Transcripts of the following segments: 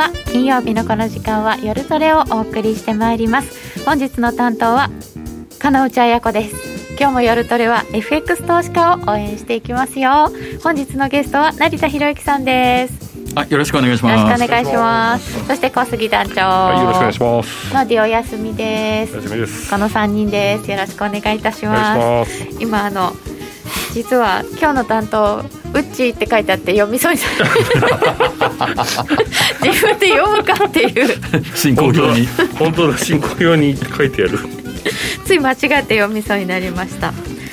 は。金曜日のこの時間は夜トレをお送りしてまいります。本日の担当は金内彩子です。今日も夜トレは FX 投資家を応援していきますよ。本日のゲストは成田博之さんです。あよろしくお願いします。よろしくお願いします。そして小杉団長。はいよろしくお願いします。のでお休みです。お休みです。この三人です。よろしくお願いいたしまいしますす。今あの実は今日の担当ウッチーって書いてあって読みそうに自分で読むかっていう。進行表に。本当だ。進行表に書いてある。つい間違って読みそうになりました。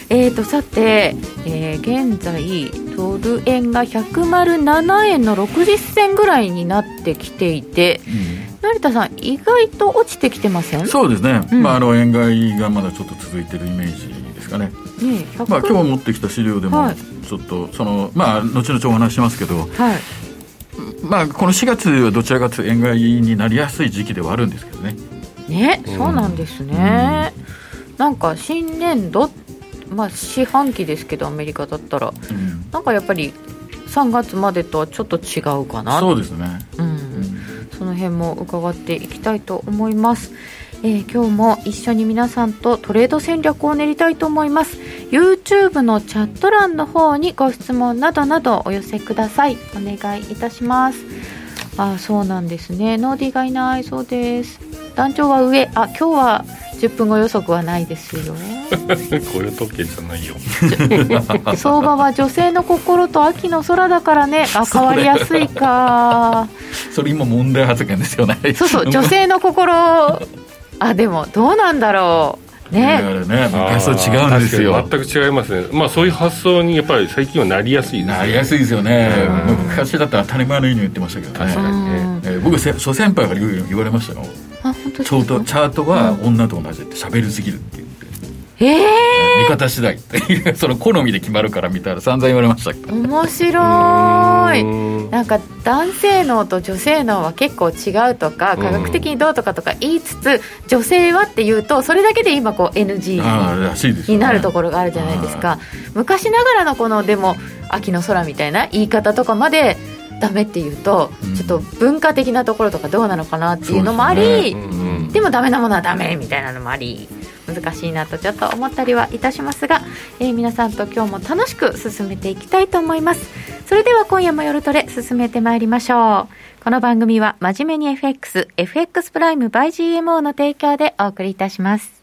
えーとさて、えー現在ドル円が107円の60銭ぐらいになってきていて成田さん意外と落ちてきてません？そうですね、うん。まあ、あの円買いがまだちょっと続いてるイメージですかね、ね100まあ、今日持ってきた資料でもはいちょっとそのまあ後々お話ししますけど、はい。まあ、この4月はどちらかというと円買いになりやすい時期ではあるんですけどね。ね、そうなんですね、なんか新年度まあ四半期ですけどアメリカだったらうん。なんかやっぱり3月までとはちょっと違うかな。そうですね、うん。うん。その辺も伺っていきたいと思います、えー今日も一緒に皆さんとトレード戦略を練りたいと思います。YouTube のチャット欄の方にご質問などなどお寄せください。お願いいたします。あーそうなんですね。ノーディーがいないそうです。団長は上。あ今日は10分後予測はないですよ。雇用統計じゃないよ。相場は女性の心と秋の空だからね。あ変わりやすいか。それ今問題発言ですよね。そうそう。女性の心あでもどうなんだろう。ね。あねれね昔と違うんですよ。全く違いますね。まあそういう発想にやっぱり最近はなりやすいですね。なりやすいですよね。うん。昔だったら当たり前のように言ってましたけどね。確かにえー僕せ諸先輩から言う言われましたよあ本当ですチャートは女と同じって喋りすぎるって言って。ええ見方次第 その好みで決まるからみたいな散々言われましたけど。面白いうん。なんか男性脳と女性脳は結構違うとかうん。科学的にどうとかとか言いつつ女性はっていうとそれだけで今こう NG になるところがあるじゃないですか。昔ながらのこのでも秋の空みたいな言い方とかまでダメっていうと、うん。ちょっと文化的なところとかどうなのかなっていうのもあそうですりねうん。でもダメなものはダメみたいなのもあり難しいなとちょっと思ったりはいたしますが、えー皆さんと今日も楽しく進めていきたいと思いますそれでは今夜も夜トレ進めてまいりましょうこの番組は真面目に FXFX プライム by GMO の提供でお送りいたします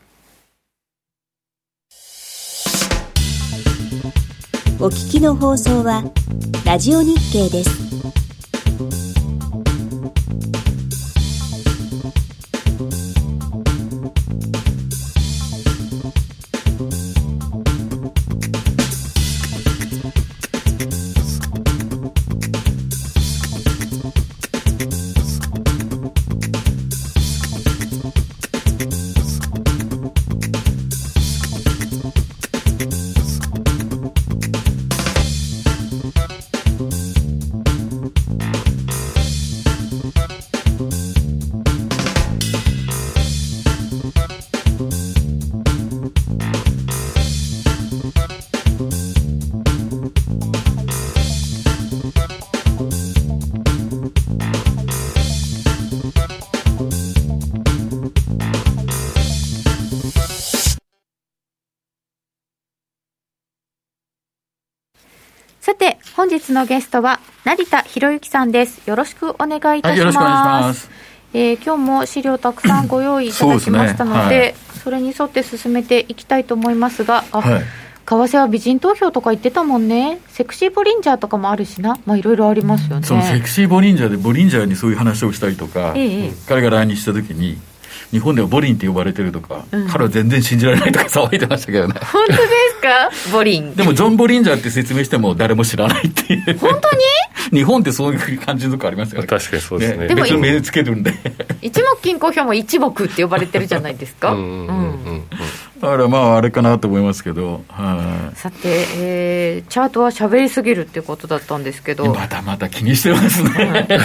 お聞きの放送はラジオ日経です。日のゲストは成田博之さんです。よろしくお願いいたします,、はいえー今日も資料たくさんご用意いただきましたのでそうですね。それに沿って進めていきたいと思いますがあ、はい。為替は美人投票とか言ってたもんね。セクシーボリンジャーとかもあるしな。まあいろいろありますよね。そのセクシーボリンジャーでボリンジャーにそういう話をしたりとか、ええ。彼が来日した時に日本ではボリンって呼ばれてるとか、うん。彼は全然信じられないとか騒いでましたけどね。本当ですか？ボリン。でもジョン・ボリンジャーって説明しても誰も知らないっていう。本当に？日本ってそういう感じのとこありますよね。確かにそうですね。でも別に目つけるんで。一目金公表も一目って呼ばれてるじゃないですか？うんうんうんうんだからまああれかなと思いますけど、はい。さて、えーチャートは喋りすぎるっていうことだったんですけど。またまた気にしてますね、え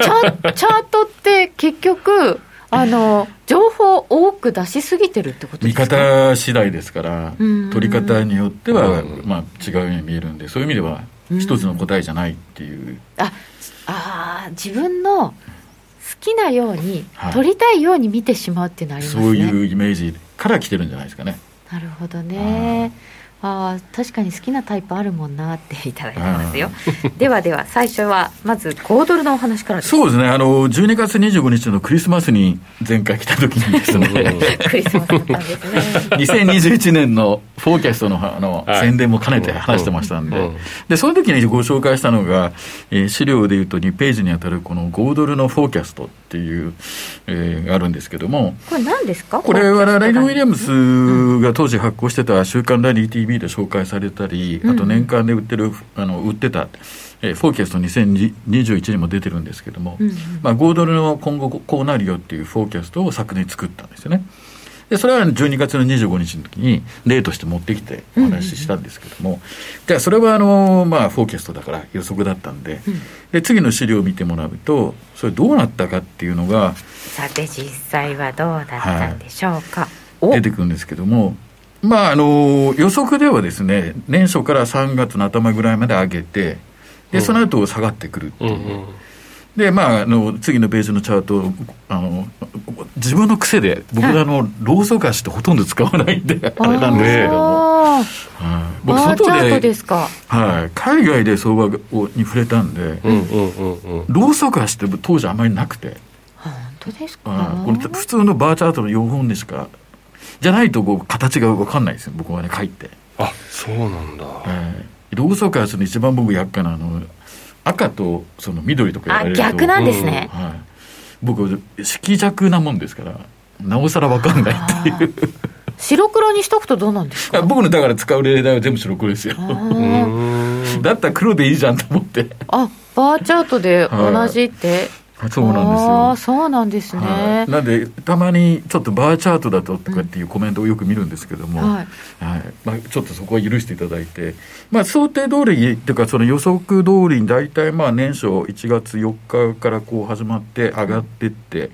チャチャートって結局あの情報を多く出しすぎてるってことで見すか？方次第ですからうん。取り方によっては、うんまあ、違うように見えるんでそういう意味では一つの答えじゃないっていう、ああー自分のきなように、はい。取りたいように見てしまうっていうのありますね。そういうイメージから来てるんじゃないですかね。なるほどね。ああ確かに好きなタイプあるもんなって いただいてますよ。ではでは最初はまず5ドルのお話からです。そうですね、あの12月25日のクリスマスに前回来た時にですね、クリスマスだったんですね。2021年のフォーキャストのあの、はい宣伝も兼ねて話してましたんで、うんうんでその時にご紹介したのが、えー資料でいうと2ページにあたるこの5ドルのフォーキャストっていう、えーがあるんですけども、これ何ですか？これはライド・ウィリアムス。スが当時発行してた「週刊ラリー TV」で紹介されたり、あと年間で売ってるあの売ってた、えーフォーキャスト2021にも出てるんですけども、うんうん。まあ、5ドルの今後こうなるよっていうフォーキャストを昨年作ったんですよね。でそれは12月の25日の時に例として持ってきてお話ししたんですけども、じゃあそれはあの、まあ、フォーキャストだから予測だったんで,、で次の資料を見てもらうとそれどうなったかっていうのがさて実際はどうだったんでしょうか？お。出てくるんですけども、まあ、あの予測ではですね年初から3月の頭ぐらいまで上げてでその後下がってくるっていう、うんうん。でまああの次のページのチャートあの自分の癖で僕あの、ローソク足ってほとんど使わないんであれなんですけども、あはい、ー僕バーチャート外でですか。はい、海外で相場をに触れたんで、うんうんうんうん。ローソク足って当時あまりなくて、本当ですか。はい。これ普通のバーチャートの4本でしかじゃないとこう形が分かんないですよ僕はね書いて。あそうなんだ。えーローソク足の一番僕厄介なの赤とその緑とかやらあれると逆なんですね。はい、僕色弱なもんですからなおさら分かんないっていう。白黒にしとくとどうなんですか？僕のだから使う例題は全部白黒ですよ。だったら黒でいいじゃんと思って。あ、バーチャートで同じって。そうなんですよ。ああ、そうなんですね。はい、なんでたまにちょっとバーチャートだととかっていうコメントをよく見るんですけども、はい。はい。まあ、ちょっとそこは許していただいて、まあ、想定通りというかその予測通りに大体まあ年初1月4日からこう始まって上がっていって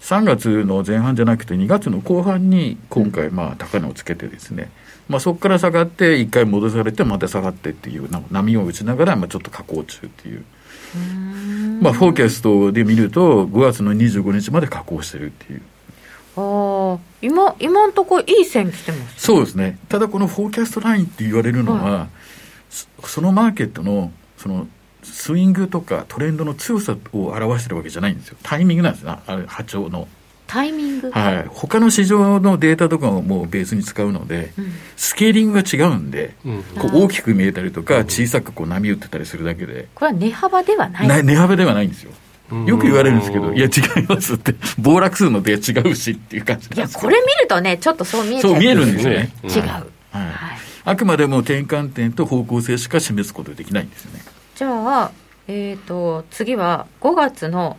3月の前半じゃなくて2月の後半に今回まあ高値をつけてですね、まあ、そこから下がって1回戻されてまた下がってっていうな波を打ちながらまあちょっと下降中っていう。まあ、フォーキャストで見ると5月の25日まで下降してるっていう。ああ、今、今んとこいい線来てます。そうですね。ただこのフォーキャストラインって言われるのは、そそのマーケットのそのスイングとかトレンドの強さを表してるわけじゃないんですよ。タイミングなんですねあれ波長のタイミング。はい他の市場のデータとかをもうベースに使うので、うんスケーリングが違うんで、うんこう大きく見えたりとか小さくこう波打ってたりするだけで、これは値幅ではない。な値幅ではないんですようんよく言われるんですけど、いや、違いますって、暴落数のデー違うしっていう感じなんいや、ですけどこれ見るとね、ちょっとそう見えちゃそう見えるんですよね。ね違う。はいはい。あくまでも転換点と方向性しか示すことができないんですよね。じゃあ、えっ、と、次は5月の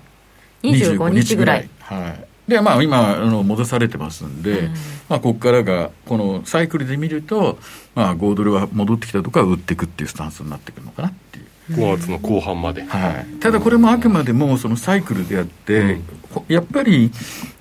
25日ぐらい。はい。で、まあ今、あの戻されてますんで、うん。まあここからが、このサイクルで見ると、まあ5ドルは戻ってきたとか売っていくっていうスタンスになってくるのかなっていう。5月の後半まで。はい、ただこれもあくまでもそのサイクルであって、うん。こやっぱり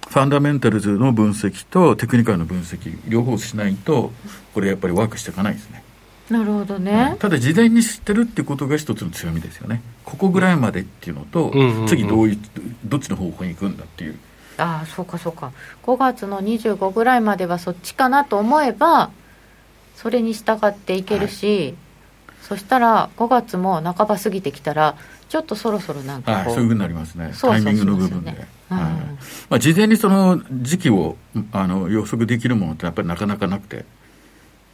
ファンダメンタルズの分析とテクニカルの分析両方しないとこれやっぱりワークしていかないですね、なるほどはい。ね。ただ事前に知ってるってことが一つの強みですよね。ここぐらいまでっていうのと、うんうんうん。次どういうどっちの方向に行くんだっていうああ、そうかそうか。5月の25ぐらいまではそっちかなと思えば、それに従っていけるし、そしたら5月も半ば過ぎてきたら、ちょっとそろそろなんかはい、そういうふうになりますね。タイミングの部分で、そうん。はい。まあ、事前にその時期をあの予測できるものってやっぱりなかなかなくて、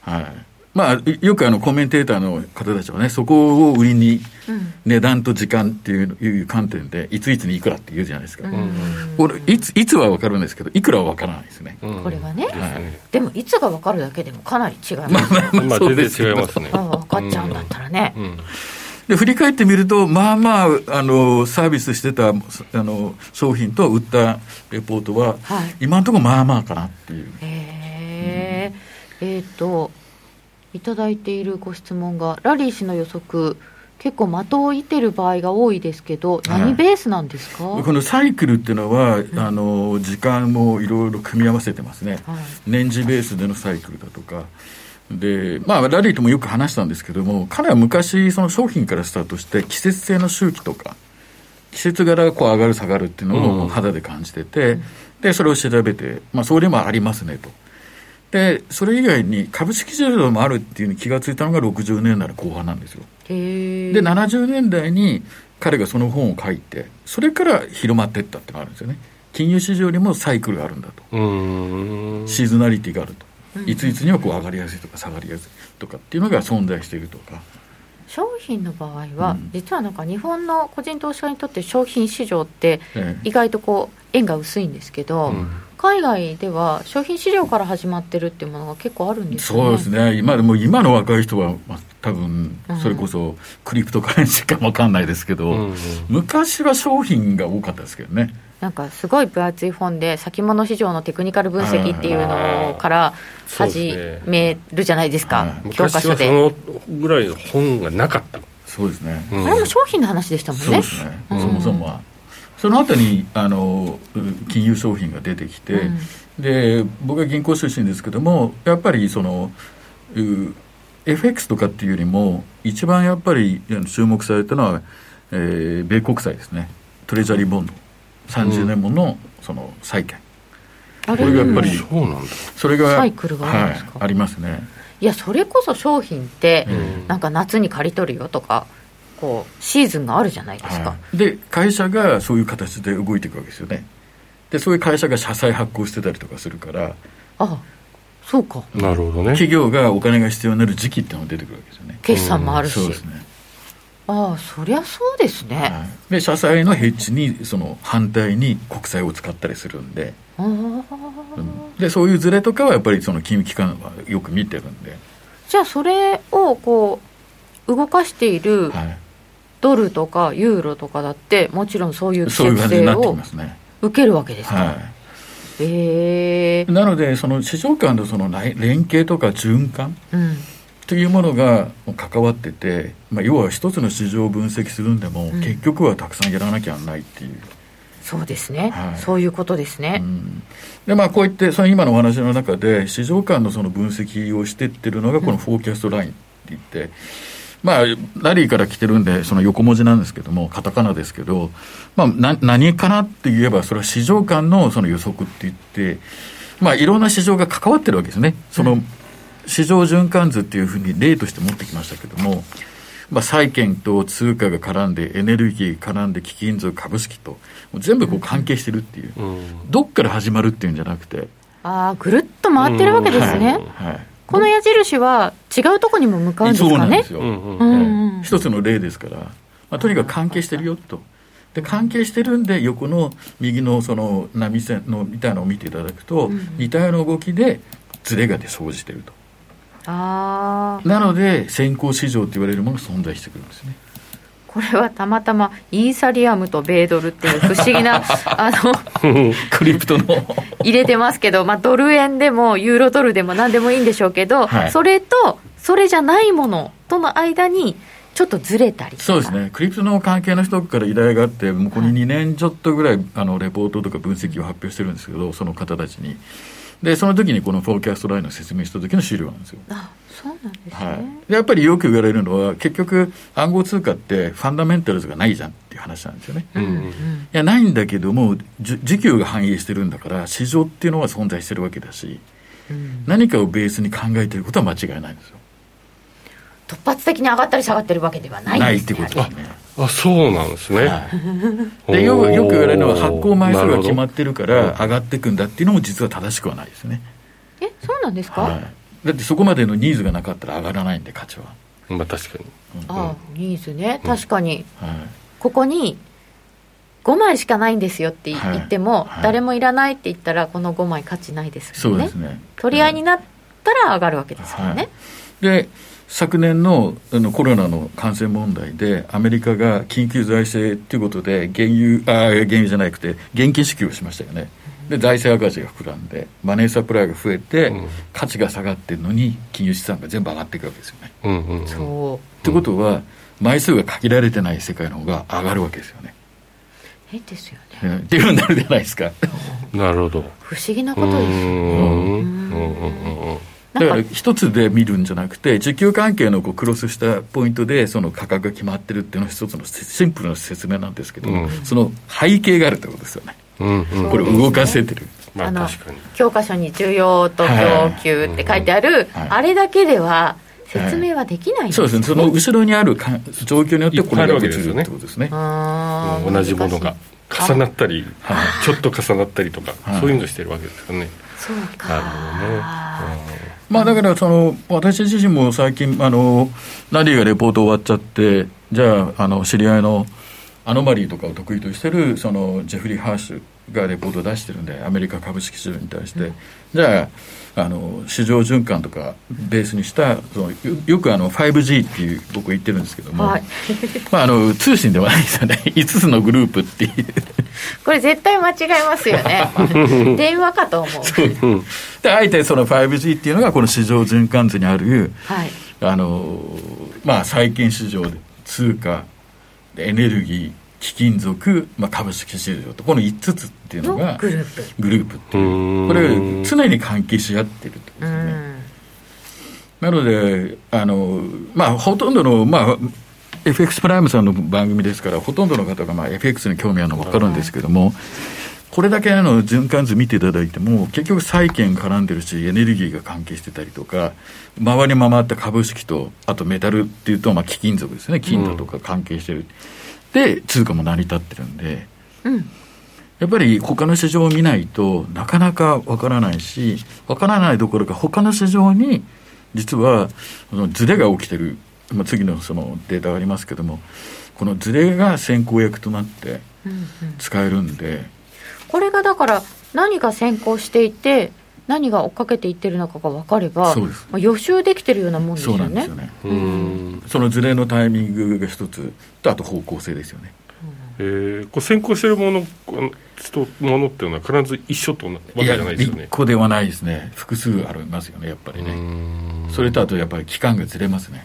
はいまあ、よくあのコメンテーターの方たちはねそこを売りにうん。値段と時間っていういう観点でいついつにいくらって言うじゃないですか、うん。これいついつは分かるんですけどいくらは分からないですね、うん。これはねですねでもいつが分かるだけでもかなり違います、まあまあ全然違いますね。分かっちゃうんだったらね、うん。で振り返ってみるとまあまああのサービスしてたあの商品と売ったレポートは、はい。今のところまあまあかなっていう。へええっ、といただいているご質問がラリー氏の予測結構的を射てる場合が多いですけど何ベースなんですか、このサイクルっていうのは、あの時間もいろいろ組み合わせてますね、はい。年次ベースでのサイクルだとか。でまあラリーともよく話したんですけども彼は昔その商品からスタートして季節性の周期とか季節柄がこう上がる下がるっていうのを肌で感じてて、で、それを調べて、まあ、それもありますねと。で、それ以外に株式市場もあるっていうに気がついたのが60年代の後半なんですよ。で、70年代に彼がその本を書いて、それから広まっていったってのがあるんですよね。金融市場にもサイクルがあるんだと。シーズナリティがあると。いついつにはこう上がりやすいとか下がりやすいとかっていうのが存在しているとか。商品の場合は、うん、実はなんか日本の個人投資家にとって商品市場って意外とこう縁が薄いんですけど、うん海外では商品市場から始まってるっていうものが結構あるんですねそうですね、今でも今の若い人は、まあ、多分それこそクリプトカレンシーかも分かんないですけど、うんうん、昔は商品が多かったですけどね。なんかすごい分厚い本で先物市場のテクニカル分析っていうのから始めるじゃないですか、教科書で。そのぐらいの本がなかった。そうですね。あれも商品の話でしたもんね。そうですね。そもそもは。その後にあの金融商品が出てきて、うん、で僕は銀行出身ですけどもやっぱりその FX とかっていうよりも一番やっぱり注目されたのは、えー、米国債ですね。トレジャリーボンド。30年ものその債券、うん、これがやっぱりそうなんだ。それがサイクルがあるんですか、はい、ありますね。いやそれこそ商品って、うん、なんか夏に借り取るよとかこうシーズンがあるじゃないですか、はい、で会社がそういう形で動いていくわけですよね。でそういう会社が社債発行してたりとかするからああそうか。なるほどね。企業がお金が必要になる時期っていうのが出てくるわけですよね。決算もあるし、そうですね。ああそりゃそうですね、はい、で社債のヘッジにその反対に国債を使ったりするんで、うん、でそういうズレとかはやっぱりその金融機関はよく見てるんで。じゃあそれをこう動かしている、はいドルとかユーロとかだってもちろんそういう季節性を受けるわけですか、はい。え。ー、なのでその市場間のその連携とか循環、うん。というものが関わってて、まあ、要は一つの市場を分析するんでも、うん、結局はたくさんやらなきゃないっていう。そうですね、はい、そういうことですね。うん、でまあこういってその今のお話の中で市場間のその分析をしていってるのがこのフォーキャストラインって言って、うんまあ、ラリーから来てるんで、その横文字なんですけども、カタカナですけど、まあ、な何かなって言えば、それは市場間のその予測って言って、まあ、いろんな市場が関わってるわけですね。その、市場循環図っていうふうに例として持ってきましたけども、まあ、債券と通貨が絡んで、エネルギー絡んで、貴金属、株式と、全部こう関係してるっていう、うん、どっから始まるっていうんじゃなくて。ああ、ぐるっと回ってるわけですね。はい、はいこの矢印は違うところにも向かうんですかね？そうなんですよ。一つの例ですから、まあ、とにかく関係してるよと。で関係してるんで横の右のその波線のみたいなのを見ていただくと、うん、似たような動きでズレがで生じてると。あなので先行市場と言われるものが存在してくるんですね。これはたまたまイーサリアムと米ドルっていう不思議な あのクリプトの。入れてますけど、まあ、ドル円でもユーロドルでも何でもいいんでしょうけど、はい、それとそれじゃないものとの間にちょっとずれたり。そうですね、クリプトの関係の人から依頼があって、もうこの2年ちょっとぐらい、あのレポートとか分析を発表してるんですけど、その方たちに。で、その時にこのフォーキャストラインの説明した時の資料なんですよ。あそうなんですね、はい、やっぱりよく言われるのは、結局、暗号通貨ってファンダメンタルズがないじゃんっていう話なんですよね。うんうん、いや、ないんだけども、需給が反映してるんだから、市場っていうのは存在してるわけだし、うん、何かをベースに考えてることは間違いないんですよ。突発的に上がったり下がってるわけではないないってことですね。あそうなんですね、はい、でよよく言われるのは発行枚数が決まってるから上がっていくんだっていうのも実は正しくはないですね。えそうなんですか、はい、だってそこまでのニーズがなかったら上がらないんで価値は。まあ確かに、うん、ああニーズね。確かに、うん、はい、ここに5枚しかないんですよって言っても、はい、誰もいらないって言ったらこの5枚価値ないですよね。そうですね。取り合いになったら上がるわけですよね、で昨年のあのコロナの感染問題で、アメリカが緊急財政ということで、原油、あ原油じゃなくて、現金支給をしましたよね。で、財政赤字が膨らんで、マネーサプライが増えて、うん、価値が下がってるのに、金融資産が全部上がっていくわけですよね。うんうんうん、そうってことは、枚数が限られてない世界の方が上がるわけですよね。えですよね。っていうふうになるじゃないですか。なるほど。不思議なことですよね。だから一つで見るんじゃなくて、需給関係のこうクロスしたポイントで、その価格が決まってるっていうのは一つのシンプルな説明なんですけど、うん。その背景があるってことですよね。うんうん。これ動かせてる。まああの確かに。教科書に需要と供給って書いてある、はい。あれだけでは説明はできないんそうですね、その後ろにあるか状況によってこれが映るってことですね。あー同じものが重なったりはちょっと重なったりとかはい。そういうのしてるわけですよね。そうか。なるほどねまあだからその、私自身も最近、あの、ナディがレポート終わっちゃって、じゃあ、あの、知り合いのアノマリーとかを得意としてる、その、ジェフリー・ハーシュがレポートを出してるんで、アメリカ株式市場に対して、じゃあ、あの、市場循環とかベースにした、そのよよくあの、5G っていう、僕言ってるんですけども、はい。まあ、あの、通信ではないですよね。5つのグループっていう。これ絶対間違えますよね。電話かと思う。う。んで、あえてその 5G っていうのが、この市場循環図にある、はい。あのまあ、債券市場で通貨エネルギー貴金属、まあ、株式市場とこの5つっていうののがグループ。グループってういう。これ常に関係し合ってるってことうですね、ん。なのであの、まあ、ほとんどの、まあ、FX プライムさんの番組ですからほとんどの方が、まあ、FX に興味あるの分かるんですけども、これだけの循環図見ていただいても、結局債券絡んでるし、エネルギーが関係してたりとか、回り回った株式と、あとメタルっていうと、まあ、貴金属ですね、金だとか関係してる。で、通貨も成り立ってるんで、うん。やっぱり他の市場を見ないとなかなかわからないし、わからないどころか他の市場に実はそのズレが起きてる、まあ、次のそのデータがありますけども、このズレが先行役となってうんうん。使えるんで、これがだから何が先行していて何が追っかけていってるのかが分かればまあ、予習できてるようなもんですそよねうなんですよね。うーんそのズレのタイミングが一つと、あと方向性ですよね。えーこう先行してるものものっていうのは必ず一緒とわけじゃないですよ一ね個ではないですね。複数ありますよね、やっぱりうね。それとあとやっぱり期間がずれますね。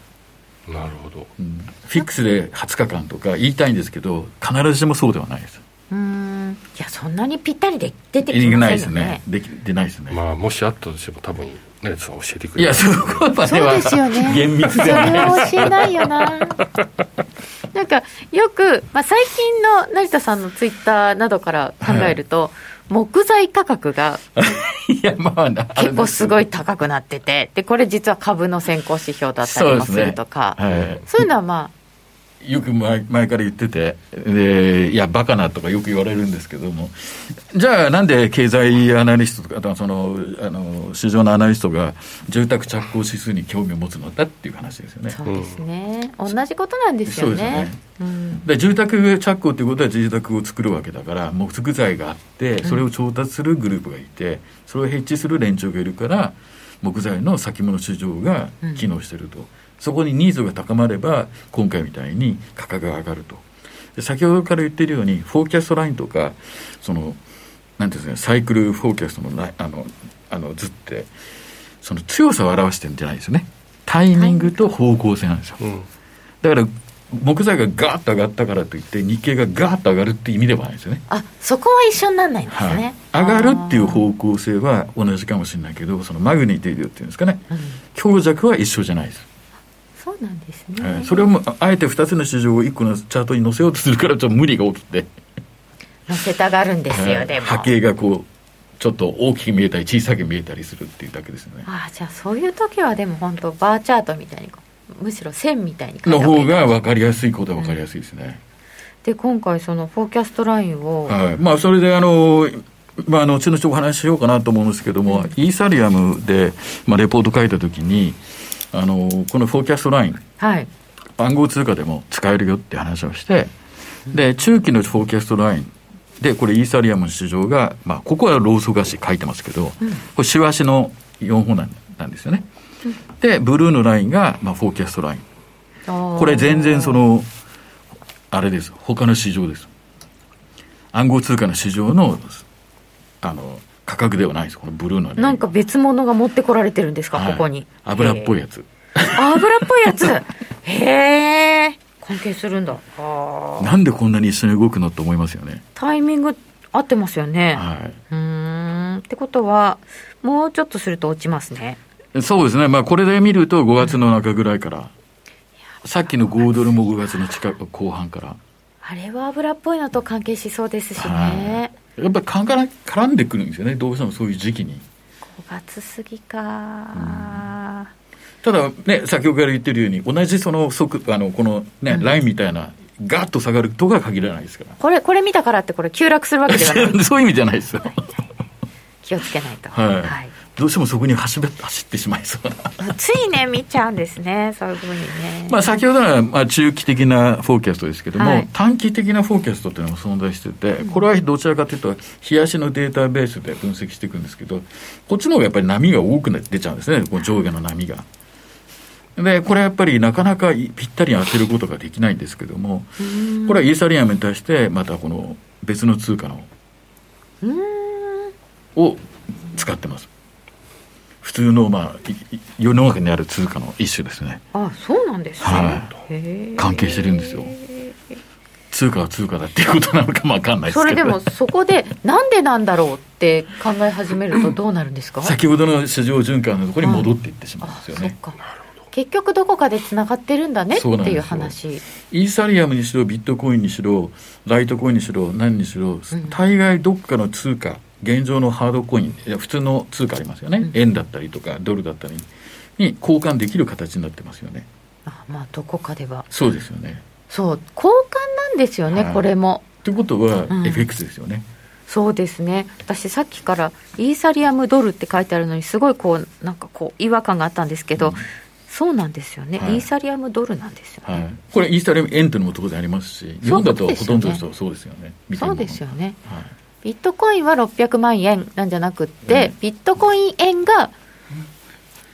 なるほどうんフィックスで20日間とか言いたいんですけど、必ずしもそうではないです。うーんいやそんなにぴったりで出てきいないませんよね。ですね。できてないですね。まあもしあったとしても多分成田さん教えてくれる。いや、そこまでそうはですよね。厳密それではないは教えないよな。なんかよく、まあ、最近の成田さんのツイッターなどから考えると、木材価格が いや、まあ、な結構すごいい高くなってて。でこれ実は株の先行指標だったりもするとか。そう,、はい、いうのはまよく前前から言ってて。で、いや、バカなとかよく言われるんですけども、じゃあ、なんで経済アナリストとか、そのあの市場のアナリストが住宅着工指数に興味を持つのだっていう話ですよあね。そうですね、同じことなんですよね。ね。うん。で住宅着工ということは住宅を作るわけだから木材があってそれを調達するグループがいてそれをヘッジする連中がいるから木材の先物市場が機能していると、そこにニーズが高まれば今回みたいに価格が上がると。で先ほどから言っているようにフォーキャストラインとかそのなんていうんですかサイクルフォーキャストのライあのあの図ってその強さを表してるんじゃないですよね。タイミングと方向性なんですよ、うん。だから木材がガーッと上がったからといって日経がガーッと上がるっていう意味ではないですよね、あそこは一緒にならないんですね、はい、上がるっていう方向性は同じかもしれないけどそのマグニティードっていうんですかね。うん。強弱は一緒じゃないです、そうなんですね、はいそれをもああえて2つの市場を1個のチャートに載せようとするからちょっと無理が起きて、乗せたがるんですよ、はいでも。波形がこうちょっと大きく見えたり小さく見えたりするっていうだけですよね。ああじゃあそういう時はでも本当バーチャートみたいにむしろ線みたいにのた方が分かりやすいことは分かりやすいですね、で今回そのフォーキャストラインを、はい、まあそれであの、まあ、あの後々お話ししようかなと思うんですけども、イーサリアムで、まあ、レポート書いたときにあのこのフォーキャストラインはい。暗号通貨でも使えるよって話をしてで中期のフォーキャストラインでこれイーサリアムの市場が、まあ、ここはローソク足書いてますけど、これシワ足の4本なんですよね、でブルーのラインが、まあ、フォーキャストライン。ここれ全然そのあれです。他の市場です。暗号通貨の市場のあの価格ではないです。このブルーのなんか別物が持ってこられてるんですか、はい。ここに。油っぽいやつ。あ油っぽいやつ。へえ関係するんだ。なんでこんなに一緒に動くのと思いますよね。タイミング合ってますよね、はい。うーん。ってことはもうちょっとすると落ちますね。そうですね、まあ、これで見ると5月の中ぐらいから、さっきの5ドルも5月の近く後半から、あれは油っぽいのと関係しそうですしはね。やっぱり絡ん絡んでくるんですよね、どうしてもそういう時期に。5月過ぎか、ただね、先ほどから言ってるように、同じその速あのこのね、ラインみたいな、ガッと下がるとは限らないですかこれ、これ見たからってこれ急落するわけではない。ら、そういう意味じゃないですよ。気をつけないと。はいどうしてもそこに走ってしまいそうな。ついね、見ちゃうんですね、そういうふうにね。まあ、先ほどはまあ中期的なフォーキャストですけども、はい短期的なフォーキャストというのも存在してて、これはどちらかというと、冷やしのデータベースで分析していくんですけど、こっちの方がやっぱり波が多くな出ちゃうんですね、この上下の波が。で、これはやっぱりなかなかぴったり当てることができないんですけども、これはイーサリアムに対して、またこの別の通貨のを使ってます。普通の、まあ、いい世の中にある通貨の一種ですね。あ、そうなんですね。はへー関係してるんですよ。通貨は通貨だっていうことなのかもわかんないですけど。それでもそこでなんでなんだろうって考え始めるとどうなるんですか、先ほどの市場循環のところに戻っていってしまうんですよね。結局どこかでつながってるんだねっていう話イーサリアムにしろ、ビットコインにしろ、ライトコインにしろ、何にしろ、大概どっかの通貨、現状のハードコイン、普通の通貨ありますよね、円だったりとか、ドルだったりに交換できる形になってますよね。あまあどこかでは。そうですよね。そう交換なんですよね、はい。これも。ということは、うん。FX ですよね。そうですね。私さっきからイーサリアムドルって書いてあるのにすごいこうなんかこう違和感があったんですけど、そうなんですよね、はい。イーサリアムドルなんですよね、はい、これ、イーサリアム円というのも当然ありますし、日本だとほとんどの人はそうですよね。そうですよね。はいビットコインは600万円なんじゃなくって、ビットコイン円が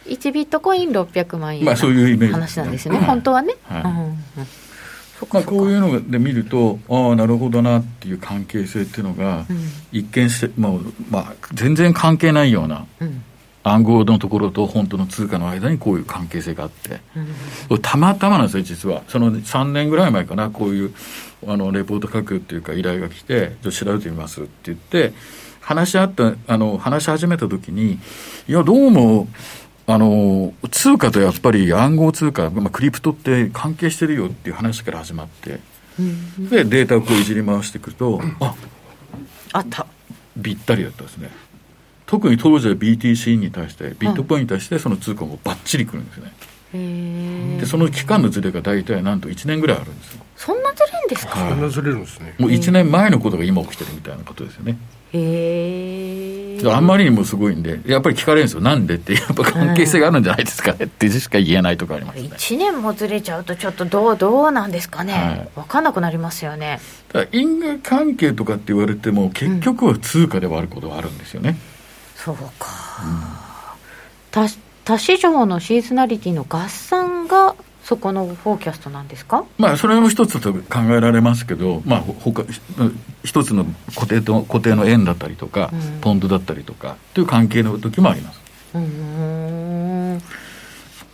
1ビットコイン600万円まあそういうイメージ話なんですよね、はい本当はね、はい。まあ、こういうので見ると、ああ、なるほどなっていう関係性っていうのが、うん。一見して、まあまあ、全然関係ないようなうん。暗号のところと本当の通貨の間にこういう関係性があって、たまたまなんですよ、実は。その3年ぐらい前かな、こういうあのレポート書くっていうか依頼が来て、じゃあ調べてみますって言って、話し合った、あの、話し始めた時に、いや、どうも、あの、通貨とやっぱり暗号通貨、まあ、クリプトって関係してるよっていう話から始まって、うんで、データをこういじり回していくと、あ、あったぴったりだったですね。特に当時は BTC に対して、ビットコインに対してその通貨もバッチリくるんですね。で、その期間のズレが大体なんと1年ぐらいあるんですよ。そんなずれんですか？はいそんなずれるんですね。もう1年前のことが今起きてるみたいなことですよね。へえであんまりにもすごいんで、やっぱり聞かれるんですよ。なんでって、やっぱ関係性があるんじゃないですかねってしか言えないとこありますね。1年もずれちゃうとちょっとどうどうなんですかね、はい分かんなくなりますよねただ因果関係とかって言われても、結局は通貨ではあることはあるんですよね。そうか、多多市場のシーズナリティの合算がそこのフォーキャストなんですか？まあ、それも一つと考えられますけど、まあ、ほ他一つの固定と固定の円だったりとか、うん。ポンドだったりとかという関係の時もあります。うーん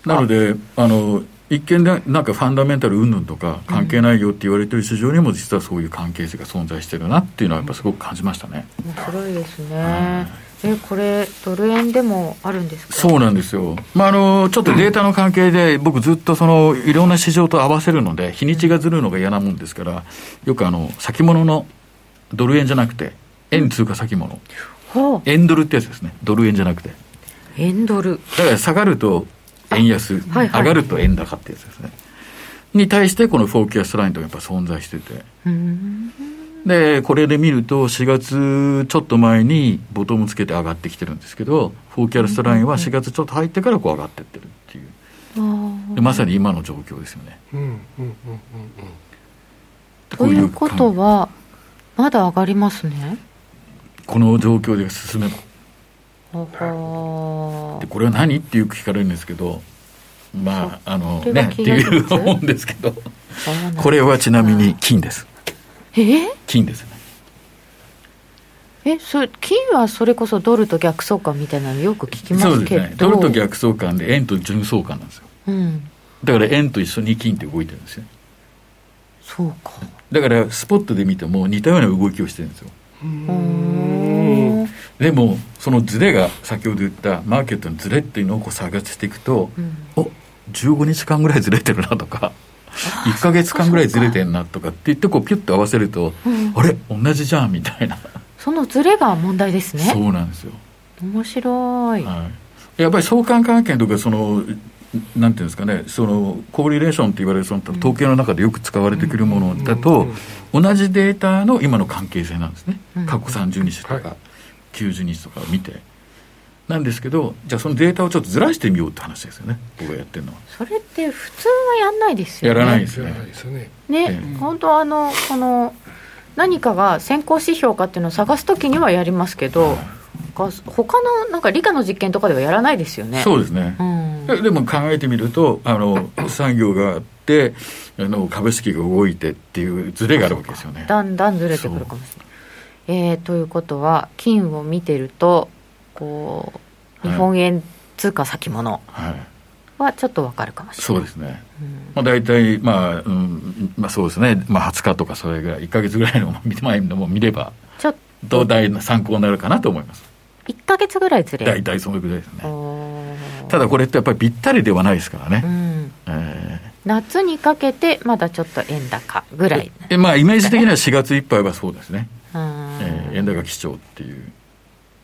なので、あの一見でなんかファンダメンタル云々とか関係ないよって言われてる市場にも実はそういう関係性が存在してるなっていうのはやっぱすごく感じましたね。面白いですねえこれドル円でもあるんですか？そうなんですよ。まあ、あの、ちょっとデータの関係で、僕ずっとその、いろんな市場と合わせるので、日にちがずるのが嫌なもんですから、よくあの、先物のドル円じゃなくて、円通貨先物。円ドルってやつですね。ドル円じゃなくて。円ドルだから下がると円安、はいはい上がると円高ってやつですね。に対して、このフォーキャストラインというのがやっぱ存在してて。うーんで、これで見ると、4月ちょっと前にボトムつけて上がってきてるんですけど、フォーキャストラインは4月ちょっと入ってからこう上がってってるっていう。でまさに今の状況ですよね。というこ感とはまだ上がりますねこの状況で進めば。で、これは何ってよく聞かれるんですけど、まあ、あのね、っていう思うんですけど、ーこれはちなみに金です。え？金ですね。えそ金はそれこそドルと逆相関みたいなのよく聞きまそうですすけどね。ドルと逆相関で円と純相関なんですよ。うんだから円と一緒に金って動いてるんですよ。そうかだからスポットで見ても似たような動きをしてるんですよ。でもそのズレが先ほど言ったマーケットのズレっていうのをこう探していくと、うんお15日間ぐらいずれてるなとか1か月間ぐらいずれてんなとかって言ってこうピュッと合わせると、うん。あれ？同じじゃんみたいな、そのズレが問題ですね。そうなんですよ、面白い、はい、やっぱり相関関係とかそのなんていうんですかねそのコーリレーションって言われるその統計の中でよく使われてくるものだと、同じデータの今の関係性なんですね、うん。過去30日とか、はい。90日とかを見てなんですけどじゃあそのデータをちょっとずらしてみようって話ですよね。僕がやってるのは。それって普通はやんないですよね。やらないですよね。ね、ええ。本当あのこの何かが先行指標かっていうのを探すときにはやりますけど、他他のなんか理科の実験とかではやらないですよね。そうですね、うん。ででも考えてみるとあの産業があってあの株式が動いてっていうズレがあるわけですよね。だんだんずれてくるかもしれない。えーということは金を見てるとこうはい。日本円通貨先物はい。はちょっとわかるかもしれない。そうですね、うんまあ、大体、まあうんまあ、そうですね、まあ、20日とかそれぐらい1か月ぐらいの前のも見ればちょっと大な参考になるかなと思います。1か月ぐらいずれる？大体そのぐらいですね。ただこれってやっぱりぴったりではないですからね、うん、え夏にかけてまだちょっと円高ぐらい、ーえまあイメージ的には4月いっぱいはそうですね、うん。えー円高基調っていう、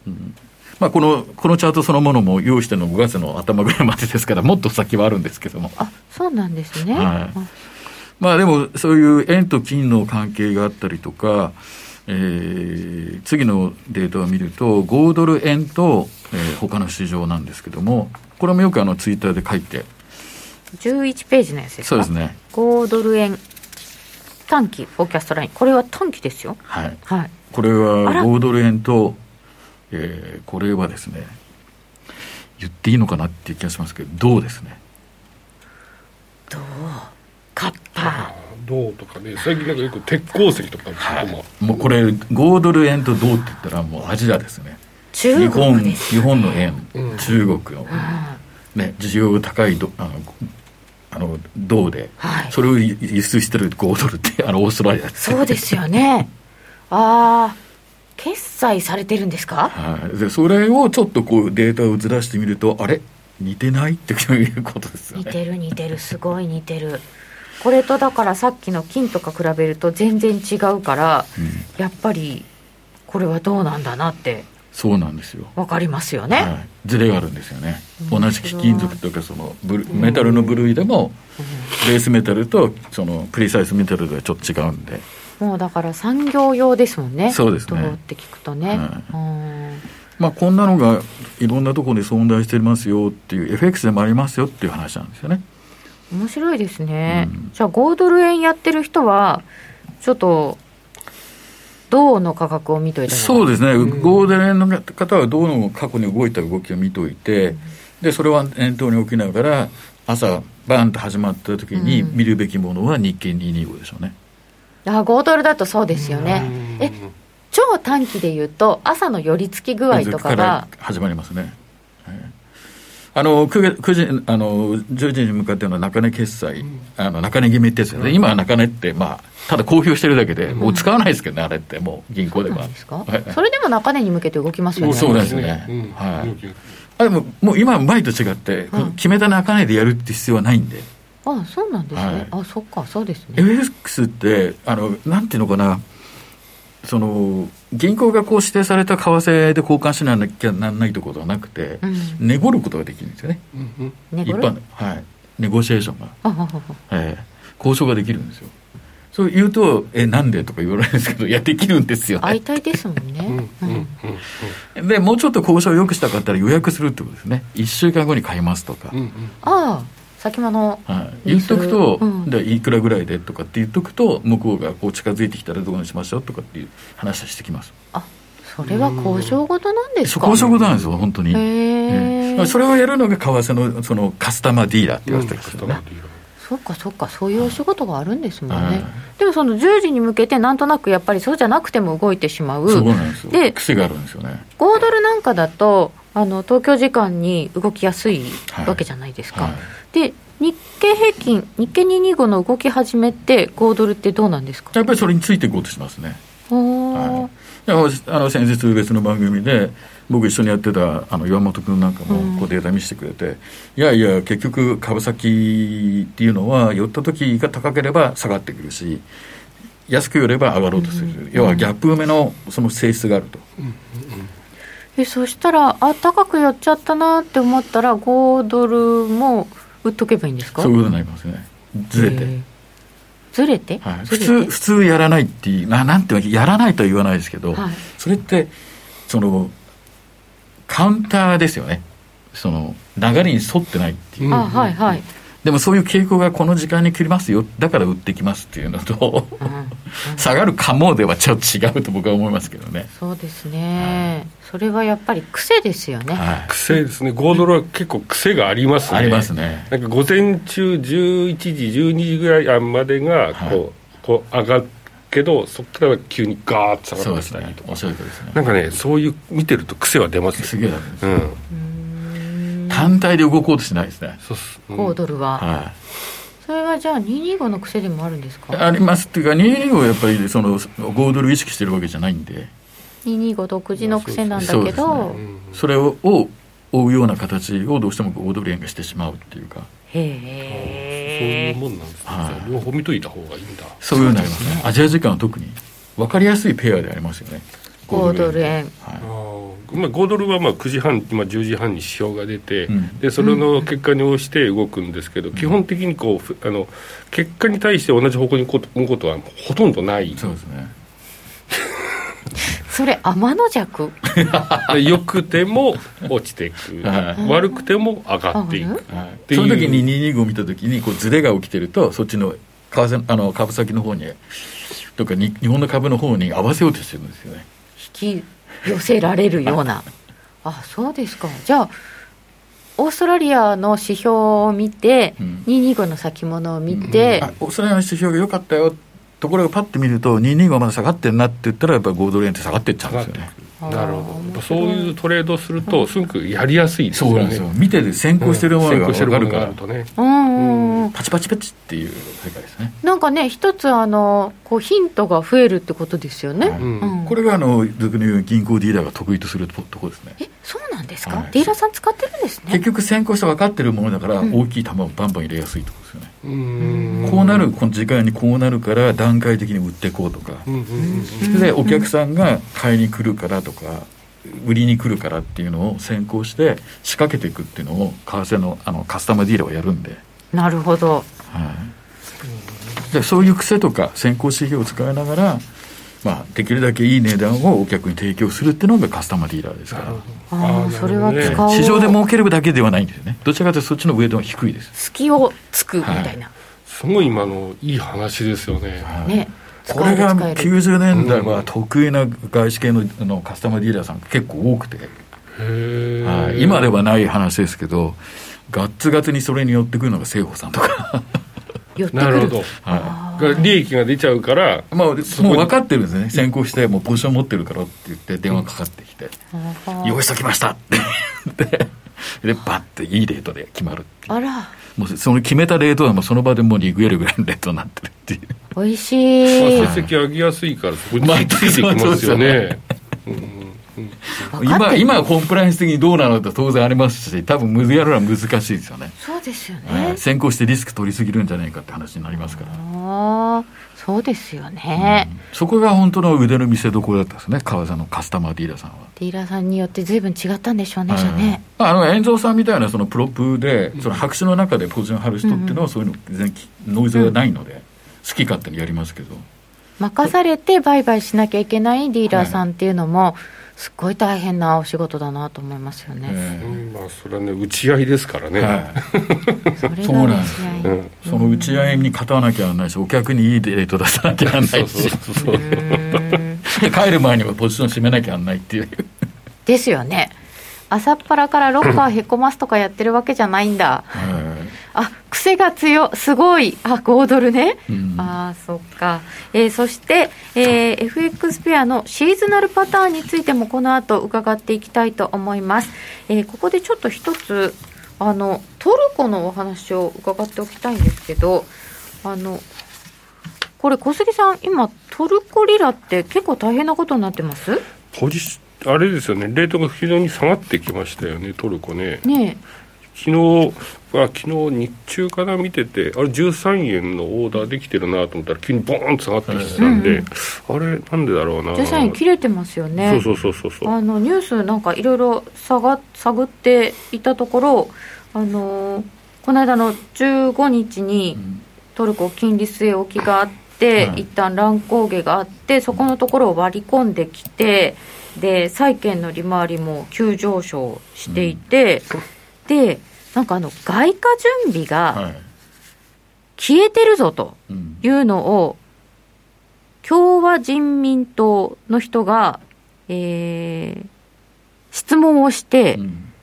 うんまあ、このこのチャートそのものも用意してるの5月の頭ぐらいまでですからもっと先はあるんですけども。あそうなんですね、はい。あ。まあでもそういう円と金の関係があったりとか、えー次のデータを見ると豪ドル円と、えー他の市場なんですけどもこれもよくあのツイッターで書いて。11ページのやつですか？そうですね。豪ドル円。短期フォーキャストライン。これは短期ですよ。はい。はい。これあはら。5ドル円と、えーこれはですね言っていいのかなっていう気がしますけどどうですね？どう？カッパ銅とかね最近なんかよく鉄鉱石とかはい。ももうこれ5ドル円とどうって言ったらもうアジアですね。中日本国です。日本の円、うん。中国の、ね、需要が高いどあのあの銅で、はい。それを輸輸出してる5ドルってあのオーストラリアですそうですよね。ああ決済されてるんですか？はい、でそれをちょっとこうデータをずらしてみるとあれ？似てないっていうことですよね。似てる似てる。すごい似てる。これとだからさっきの金とか比べると全然違うから、やっぱりこれはどうなんだなってそうなんですよ、分かりますよね、はい、ズレがあるんですよね。同じ貴金属とかそのブルメタルの部類でも、ベースメタルとそのプリサイスメタルではちょっと違うんでもうだから産業用ですもんね。そうですね。って聞くとね、うん。まあこんなのがいろんなところで存在してますよっていう FX でもありますよっていう話なんですよね。面白いですね、うん。じゃあ5ドル円やってる人はちょっと銅の価格を見といたでそうですね、ゴールデンの方はどの過去に動いた動きを見といて、でそれは念頭に置きながら、朝、バーンと始まった時にうん。見るべきものは日経225でしょうね。あ5ドルだとそうですよね。え超短期で言うと朝の寄り付き具合とかが始まりますね。ええあの 9, 9時あの10時に向かっての中値決済、あの中値決めってやつですね、今は中値って、まあ、ただ公表してるだけで、もう使わないですけどね、あれって、もう銀行では。それでも中値に向けて動きますよね。そうですね。うんはい。あでも、もう今は前と違って、うん。決めた中値でやるって必要はないんで。あそうなんですね、はい。あそっかそうですね。FX ってあのなんていうのかな。その銀行がこう指定された為替で交換しなきゃならないところはなくて、うん。値ごることができるんですよね。うん。うん一般の。はい。ネゴシエーションが、ええ。交渉ができるんですよ。そう言うと「えなんで?」とか言われるんですけどいやできるんですよね。対ですもんうん。ね、うん。でもうちょっと交渉を良くしたかったら予約するってことですね。1週間後に買いますとか、うんうんああ先物はい、言っとくと、うん。でいくらぐらいでとかって言っとくと向こうがこう近づいてきたらどこにしましょうとかっていう話はしてきます。あそれは交渉事なんですか？交渉事なんですよ本当に、へええ。えそれをやるのが為替のそのカスタマーディーラーって言われてるんですよね、そっかそっかそういうお仕事があるんですもんね、はい。でもその10時に向けてなんとなくやっぱりそうじゃなくても動いてしまう。そうなんですよ。で癖があるんですよね。5ドルなんかだとあの東京時間に動きやすいはい。わけじゃないですか、はい。で日経平均日経225の動き始めって5ドルってどうなんですか？やっぱりそれについていこうとしますね、はい。あの先日別の番組で僕一緒にやってたあの岩本君なんかもこうデータ見せてくれて、いやいや結局株先っていうのは寄った時が高ければ下がってくるし安く寄れば上がろうとする、要はギャップ埋めのその性質があると、えそしたらあ高く寄っちゃったなって思ったら5ドルも売っとけばいいんですか？そういうことになりますね。ずれて、へー。ずれて、はい、普通普通やらないっていうななんてやらないとは言わないですけど、はい。それってそのカウンターですよね。その流れに沿ってないっていう、うんあはいはい、でもそういう傾向がこの時間に来ますよ。だから売ってきますっていうのとうん下がるかもではちょっと違うと僕は思いますけどね、そうですね、それはやっぱり癖ですよね、はい、癖ですね。5ドルは結構癖がありますね。ありますね。なんか午前中11時12時ぐらいあまでがこう,、はい。こう上がるけどそこから急にガーッと下がそうってきたりとかですね。おっしゃるとりですね。なんかねそういう見てると癖は出ますすよ。げえなるんですうん単体で動こうとしないですね、そうっす、うん5ドルは、はい。それはじゃあ225の癖でもあるんですか？ありますっていうか225はやっぱりその5ドル意識してるわけじゃないんで。225独自の癖なんだけど、ね。それをを追うような形をどうしても5ドル円がしてしまうっていうか。そういへえうもんなんですね、両方見といた方がいいんだ。そういうのあります。ねアジア時間は特に。分かりやすいペアでありますよね。5ドル円あはい。ーまあ、5ドルはまあ9時半、今10時半に指標が出て、うん。でそれの結果に応じて動くんですけど、基本的にこうふあの結果に対して同じ方向にこう動くことはほとんどない、そうですね。それ天の弱？で 良くても落ちていく、はい。悪くても上がっていく、あはい。ていう。その時に225を見た時にこうズレが起きてるとそっちの為替あの株先の方にとかに日本の株の方に合わせようとしてるんですよね。引き寄せられるような。あそうですか。じゃあオーストラリアの指標を見て、うん。225の先物を見て、あオーストラリアの指標が良かったよ。ところがパッて見ると225まだ下がってんなって言ったらやっぱり5ドル円って下がってっちゃうんですよねなるほど。そういうトレードするとすごくやりやすいですよね。そうなんですよ。見てて先行してるものが先行してるもの分かるから。があるとね。うんうんうんパチパチパチっていう世界ですね。なんかね一つあのこうヒントが増えるってことですよね、はい。うん。うん。これがあの俗に言う銀行ディーラーが得意とするところですね。えそうなんですか、はい。ディーラーさん使ってるんですね。結局先行して分かってるものだからうん。大きい球をバンバン入れやすいとですよね、うーん。こうなるこの時間にこうなるから段階的に売っていこうとか、うんうんうんでお客さんが買いに来るからとか売りに来るからっていうのを先行して仕掛けていくっていうのを為替のあのカスタマーディーラーはやるんで,、なるほど。はい、でそういう癖とか先行指標を使いながら、まあ、できるだけいい値段をお客に提供するっていうのがカスタマーディーラーですから、あーそれは使おう。市場で儲けるだけではないんですよね。どちらかというとそっちの上では低いです。隙をつくみたいな、すごい今のいい話ですよね、ね。これが使える使える。90年代は得意な外資系のあのカスタマーディーラーさんが結構多くて、へえはい、今ではない話ですけどガッツガツにそれに寄ってくるのが聖保さんとか、寄ってくる。なるほど。はが利益が出ちゃうからい、まあ、もう分かってるんですね。先行してもうポジション持ってるからって言って電話かかってきて「あ用意しときました」って。言ってでバッていいレートで決まるあら。もうその決めたレートはもうその場でもうリグエルぐらいのレートになってるっていう。美味しい。まあ成績上げやすいからそこにまあついてきますよね。うんうん今今はコンプライアンス的にどうなのって当然ありますし多分やるのは難しいですよね、そうですよね。はい。先行してリスク取りすぎるんじゃないかって話になりますから、そうですよね、そこが本当の腕の見せ所だったんですね。川さんのカスタマーディーラーさんは。ディーラーさんによって随分違ったんでしょうね、じゃあね。はい。あの遠蔵さんみたいなそのプロップで、その白紙の中でポジション張る人っていうのはそういうの全然きノイズがないので、好き勝手にやりますけど、任されて売買しなきゃいけないディーラーさんっていうのも、すっごい大変なお仕事だなと思いますよね、えうん。まあそれはね打ち合いですからね。えはい。それそうなんがです試合うん。その打ち合いに勝たなきゃならないしお客にいいレート出さなきゃならないし。そうそう。うーん。で帰る前にもポジション締めなきゃならないっていう。ですよね朝っぱらからロッカーへこますとかやってるわけじゃないんだ。はあ癖が強すごい。あ5ドルね、うん。ああそっか、えーそして、えー FX ペアのシーズナルパターンについてもこの後伺っていきたいと思います、えーここでちょっと一つあのトルコのお話を伺っておきたいんですけどあのこれ小杉さん今トルコリラって結構大変なことになってます？ポジあれですよね、レートが非常に下がってきましたよね、トルコね。ね昨日あ昨日日中から見てて、あれ、13円のオーダーできてるなと思ったら、急にボーンと下がってきてたんで、あれ、なんでだろうな、13円切れてますよね。そうそうそうそうそう、あのニュースなんかいろいろ探探っていたところあのーこの間の15日にトルコ金利据え置きがあって、はい。一旦乱高下があってそこのところを割り込んできてで債券の利回りも急上昇していて、でなんかあの外貨準備がはい。消えてるぞとうん。いうのを共和人民党の人が、えー質問をして、うん。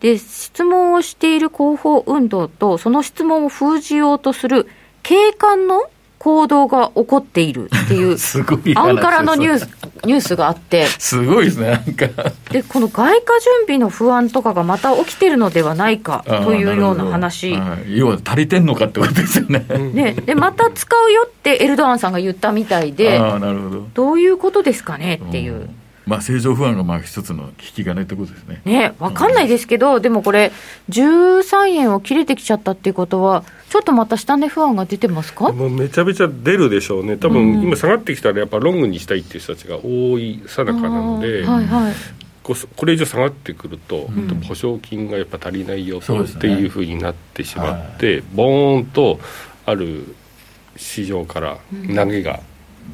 で質問をしている広報運動とその質問を封じようとする警官の行動が起こっているっていう すごい話アンカラのニューそスニュースがあって。れすごいですねなんか。でこの外貨準備の不安とかがまた起きてるのではないかというような話。な要は足りてんのかってことですよね、ね、でまた使うよってエルドアンさんが言ったみたいでなるほど。どういうことですかねっていう。んまあ政情不安がまあ一つの引き金ってことですね。ね、わかんないですけど、でもこれ、13円を切れてきちゃったっていうことは、ちょっとまた下値不安が出てますか？もうめちゃめちゃ出るでしょうね、多分今、下がってきたら、やっぱロングにしたいっていう人たちが多いさなかなので、はいはい。こうこれ以上下がってくると、ん。保証金がやっぱ足りないよそうですね。っていうふうになってしまって、ボーンとある市場から投げが、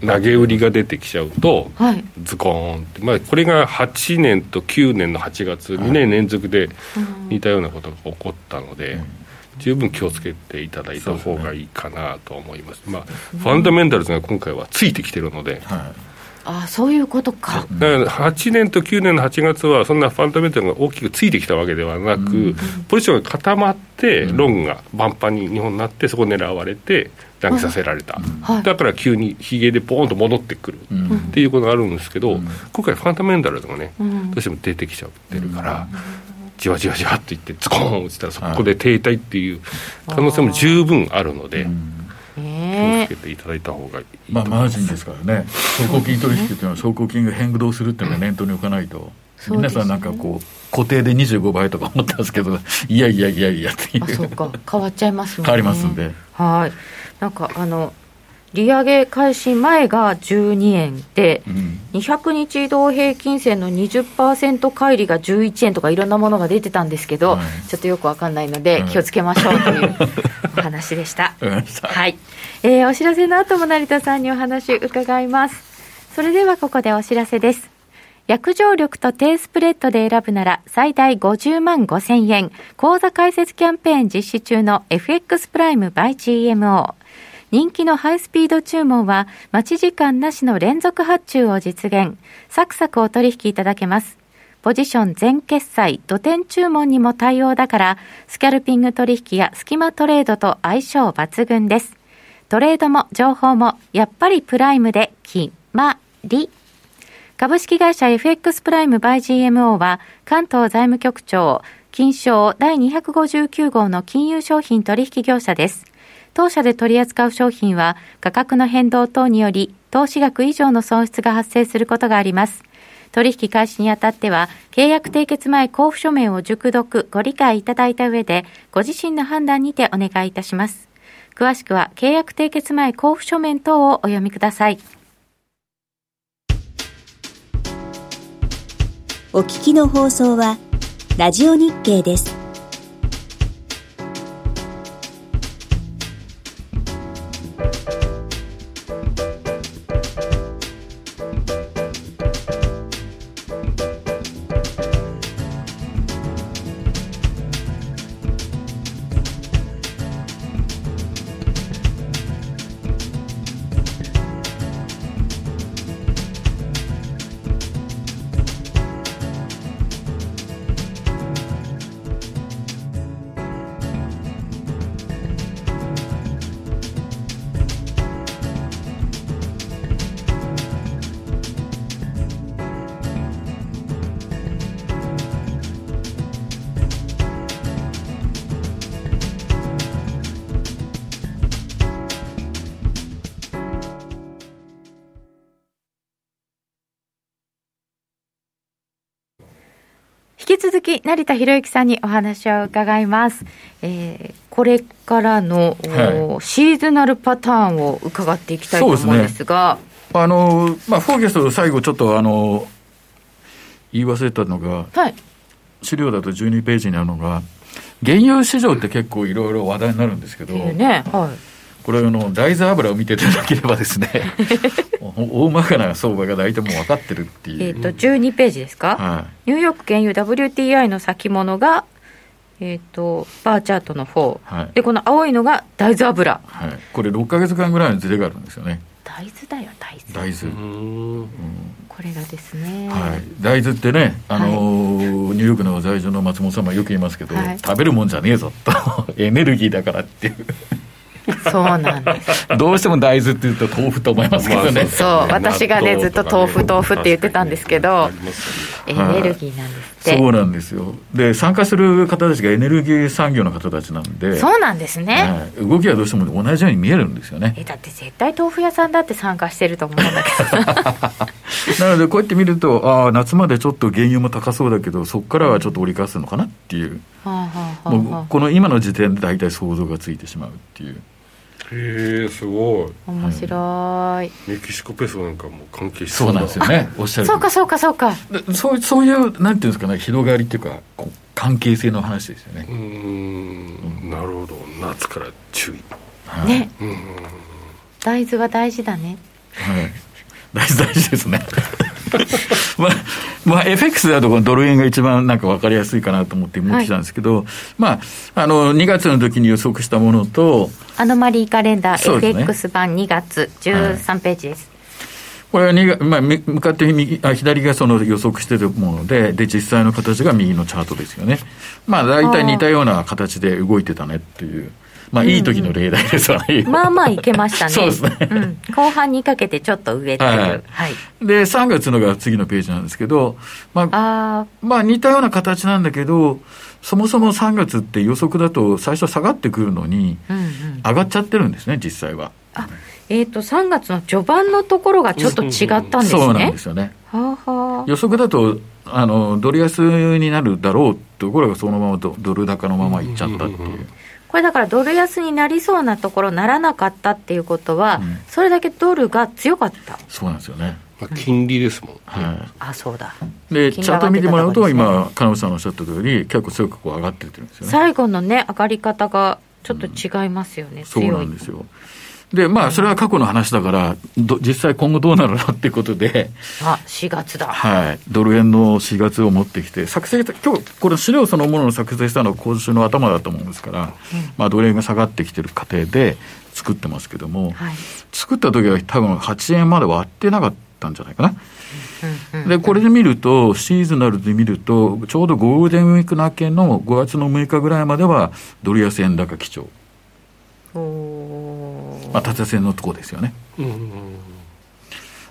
投げ売りが出てきちゃうと、はい。ズコーンって、まあ、これが8年と9年の8月、2年連続で似たようなことが起こったので、十分気をつけていただいた方がいいかなと思います、まあ、ファンダメンタルズが今回はついてきてるので、はああ、そういうことか。だから8年と9年の8月は、そんなファンダメンタルが大きくついてきたわけではなく、ポジションが固まって、ロングがバンパンに日本になって、そこ狙われて、投げさせられた、はい。だから急にひげでポーンと戻ってくる。っていうことがあるんですけど、今回、ファンダメンタルズがね、ん。どうしても出てきちゃってるから、じわじわじわっといって、ズコーン落ちたら、そこで停滞っていう可能性も十分あるので、気をねつけていただいた方がいい。まあマージンですからね走行金取引っていうのは走行金が変動するっていうのは念頭に置かないと、ね皆さんなんかこう固定で25倍とか思ったんですけどいやいやいやいやっていあ、そううか。変わっちゃいますもんね。変わりますんではい。なんか、あの、利上げ開始前が12円で、うん200日移動平均線の20%乖離が11円とかいろんなものが出てたんですけど、はいちょっとよくわかんないのではい気をつけましょうというお話でした はい、えーお知らせの後も成田さんにお話伺います。それではここでお知らせです。約定力と低スプレッドで選ぶなら最大50万5千円。口座開設キャンペーン実施中の FX プライム by GMO。人気のハイスピード注文は待ち時間なしの連続発注を実現。サクサクお取引いただけます。ポジション全決済、土点注文にも対応だから、スキャルピング取引やスキマトレードと相性抜群です。トレードも情報もやっぱりプライムで決まり。株式会社 FX プライムバイ GMO は関東財務局長金賞第259号の金融商品取引業者です。当社で取り扱う商品は価格の変動等により投資額以上の損失が発生することがあります。取引開始にあたっては契約締結前交付書面を熟読ご理解いただいた上でご自身の判断にてお願いいたします。詳しくは契約締結前交付書面等をお読みください。お聞きの放送はラジオ日経です。成田博之さんにお話を伺います。えー、これからの、はい、シーズナルパターンを伺っていきたいと思うんですが。すね、あの、まあ、フォーキャスト最後ちょっとあの、言い忘れたのが、はい、資料だと12ページにあるのが、原油市場って結構いろいろ話題になるんですけど、ね。はい、これあの大豆油を見ていただければですね 大まかな相場が大体もう分かってるっていう。えっ、と12ページですか、はい、ニューヨーク原油 WTI の先物がえーと、バーチャートの方、はい、でこの青いのが大豆油、はい、これ6か月間ぐらいのずれがあるんですよね。大豆だよ大豆。大豆。うん、これがですね、はい、大豆ってね、あのーはい、ニューヨークの在住の松本さんもよく言いますけど、はい、食べるもんじゃねえぞと。エネルギーだからっていうそうなんです。どうしても大豆っていうと豆腐と思いますけどね、そう私がねずっと豆腐豆腐って言ってたんですけど、エネルギーなんですって。そうなんですよ。で参加する方たちがエネルギー産業の方たちなんでそうなんですね、はい、動きはどうしても同じように見えるんですよね。えだって絶対豆腐屋さんだって参加してると思うんだけど なのでこうやって見るとああ夏までちょっと原油も高そうだけどそこからはちょっと折り返すのかなっていう、はあはあ、もうこの今の時点で大体想像がついてしまうっていうへえすごい。面白い、メキシコペソなんかも関係してそうなんですよね。おっしゃるそうかそうかそうか。そうそういうなんていうんですかね広がりっていうか関係性の話ですよね。うん。なるほど。夏から注意。ね、大豆は大事だね。はい。大事大事ですね まあ、まあ、FX だとこのドル円が一番なんか分かりやすいかなと思って持ってきたんですけど、はい、まあ、あの、2月の時に予測したものと、アノマリーカレンダー、ね、FX 版2月13ページです。はいこれはにまあ、向かって右あ左がその予測しているもので、で、実際の形が右のチャートですよね。まあ、大体似たような形で動いてたねっていう。まあ、いい時の例題ですわね、うん、まあまあいけましたね。そうですね、うん、後半にかけてちょっと上っていう。はい。はい、で、3月のが次のページなんですけど、まあ、あまあ似たような形なんだけど、そもそも3月って予測だと最初下がってくるのに、上がっちゃってるんですね、実際は。あえーと、と3月の序盤のところがちょっと違ったんですね。そうなんですよね。はあはあ、予測だとあのドル安になるだろうところがそのままドル高のままいっちゃったっていう。これだからドル安になりそうなところならなかったっていうことは、うん、それだけドルが強かった。そうなんですよね、まあ、金利ですもん、ね、はい、あそうだ。でチャート見てもらうと今金本さんのおっしゃった通り結構強くこう上がってるんですよね。最後のね上がり方がちょっと違いますよね、うん、そうなんですよで、まあ、それは過去の話だから、実際今後どうなるのっていうことで、あ、4月だ。はい。ドル円の4月を持ってきて、作成今日、これ資料そのものを作成したのは今週の頭だと思うんですから、うん、まあ、ドル円が下がってきてる過程で作ってますけども、はい、作った時は多分8円まで割ってなかったんじゃないかな。で、これで見ると、シーズナルで見ると、ちょうどゴールデンウィーク明けの5月の6日ぐらいまでは、ドル安円高基調。まあ、縦線のとこですよね。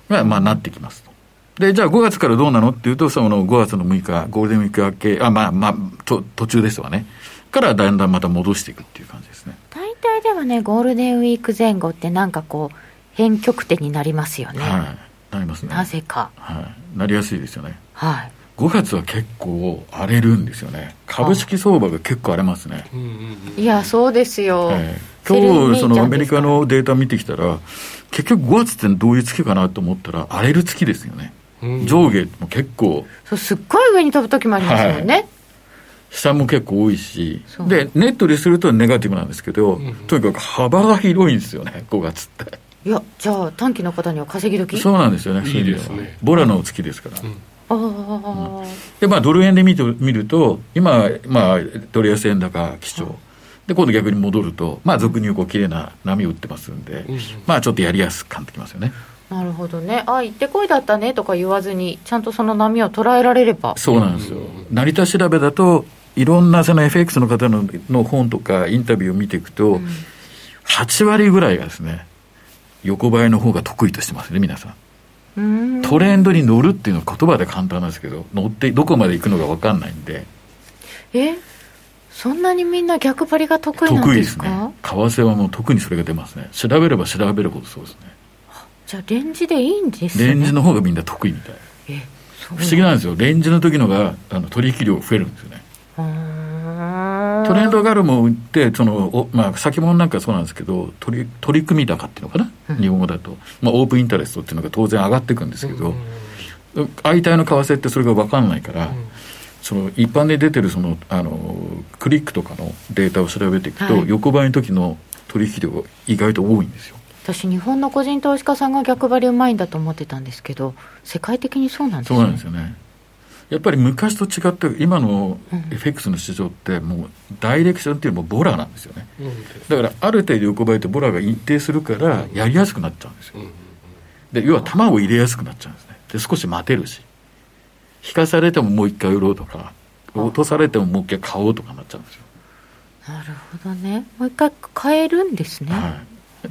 が、まあ、なってきますと。で、じゃあ5月からどうなのっていうと、その5月の6日、ゴールデンウィーク明け、あ、まあ、まあ、と途中ですわね。からだんだんまた戻していくっていう感じですね。大体ではね、ゴールデンウィーク前後ってなんかこう、変曲点になりますよね。はい。なりますね。なぜか。はい。なりやすいですよね。はい。5月は結構荒れるんですよね。株式相場が結構荒れますね。いや、そうですよ。えー今日そのアメリカのデータ見てきたら、結局5月ってどういう月かなと思ったら、荒れる月ですよね、上下も結構、そうすっごい上に飛ぶ時もありますよね。はい下も結構多いし、で、ネットでするとネガティブなんですけど、うん、とにかく幅が広いんですよね、5月って。いや、じゃあ、短期の方には稼ぎ時？そうなんですよね、いいですね。ボラの月ですから。うんあで、まあ、ドル円で見てみると、今、まあ、ドル安円高基調、で、今度逆に戻ると、まあ、俗に言うこう綺麗な波を打ってますんで、うん、まあ、ちょっとやりやすくなってきますよね。なるほどね。あ、行ってこいだったねとか言わずに、ちゃんとその波を捉えられれば。そうなんですよ。成田調べだと、いろんなその FX の方のの本とかインタビューを見ていくと、うん、8割ぐらいがですね、横ばいの方が得意としてますね、皆さん。トレンドに乗るっていうのは言葉で簡単なんですけど、乗ってどこまで行くのか分かんないんで。え？そんなにみんな逆張りが得意なんですか？得意ですね。為替はもう特にそれが出ますね。調べれば調べるほどそうですね。じゃあレンジでいいんですね。レンジの方がみんな得意みたい。え、不思議なんですよレンジの時のがあの取引量増えるんですよねトレンドガルも売ってそのお、まあ、先物なんかそうなんですけど取り取り組み高っていうのかな、うん、日本語だと、まあ、オープンインタレストっていうのが当然上がっていくんですけど、うん、相対の為替ってそれが分かんないから、うん、その一般で出てるそのあのクリックとかのデータを調べていくと、はい、横ばいの時の取引量が意外と多いんですよ。私日本の個人投資家さんが逆張りうまいんだと思ってたんですけど世界的にそうなんですね。そうなんですよねやっぱり昔と違って今の FX の市場ってもうダイレクションっていうのもボラなんですよね、だからある程度横ばいてボラが一定するからやりやすくなっちゃうんですよ、で要は球を入れやすくなっちゃうんですね。で少し待てるし。引かされてももう一回売ろうとか落とされてももう一回買おうとかなっちゃうんですよ。なるほどね。もう一回買えるんですね、は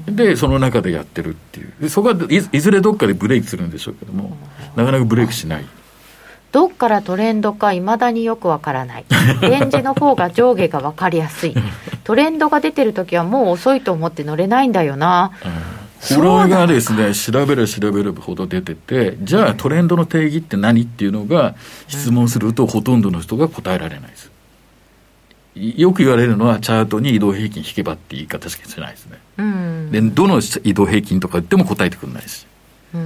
い、でその中でやってるっていう。そこはいずれどっかでブレイクするんでしょうけどもなかなかブレイクしないどっからトレンドかいまだによくわからない。レンジの方が上下が分かりやすい。トレンドが出てる時はもう遅いと思って乗れないんだよな。これがですね、調べれば調べるほど出てて、じゃあトレンドの定義って何っていうのが質問するとほとんどの人が答えられないです。よく言われるのはチャートに移動平均引けばって言い方しかしないですね。うん、で、どの移動平均とか言っても答えてくれないし。だ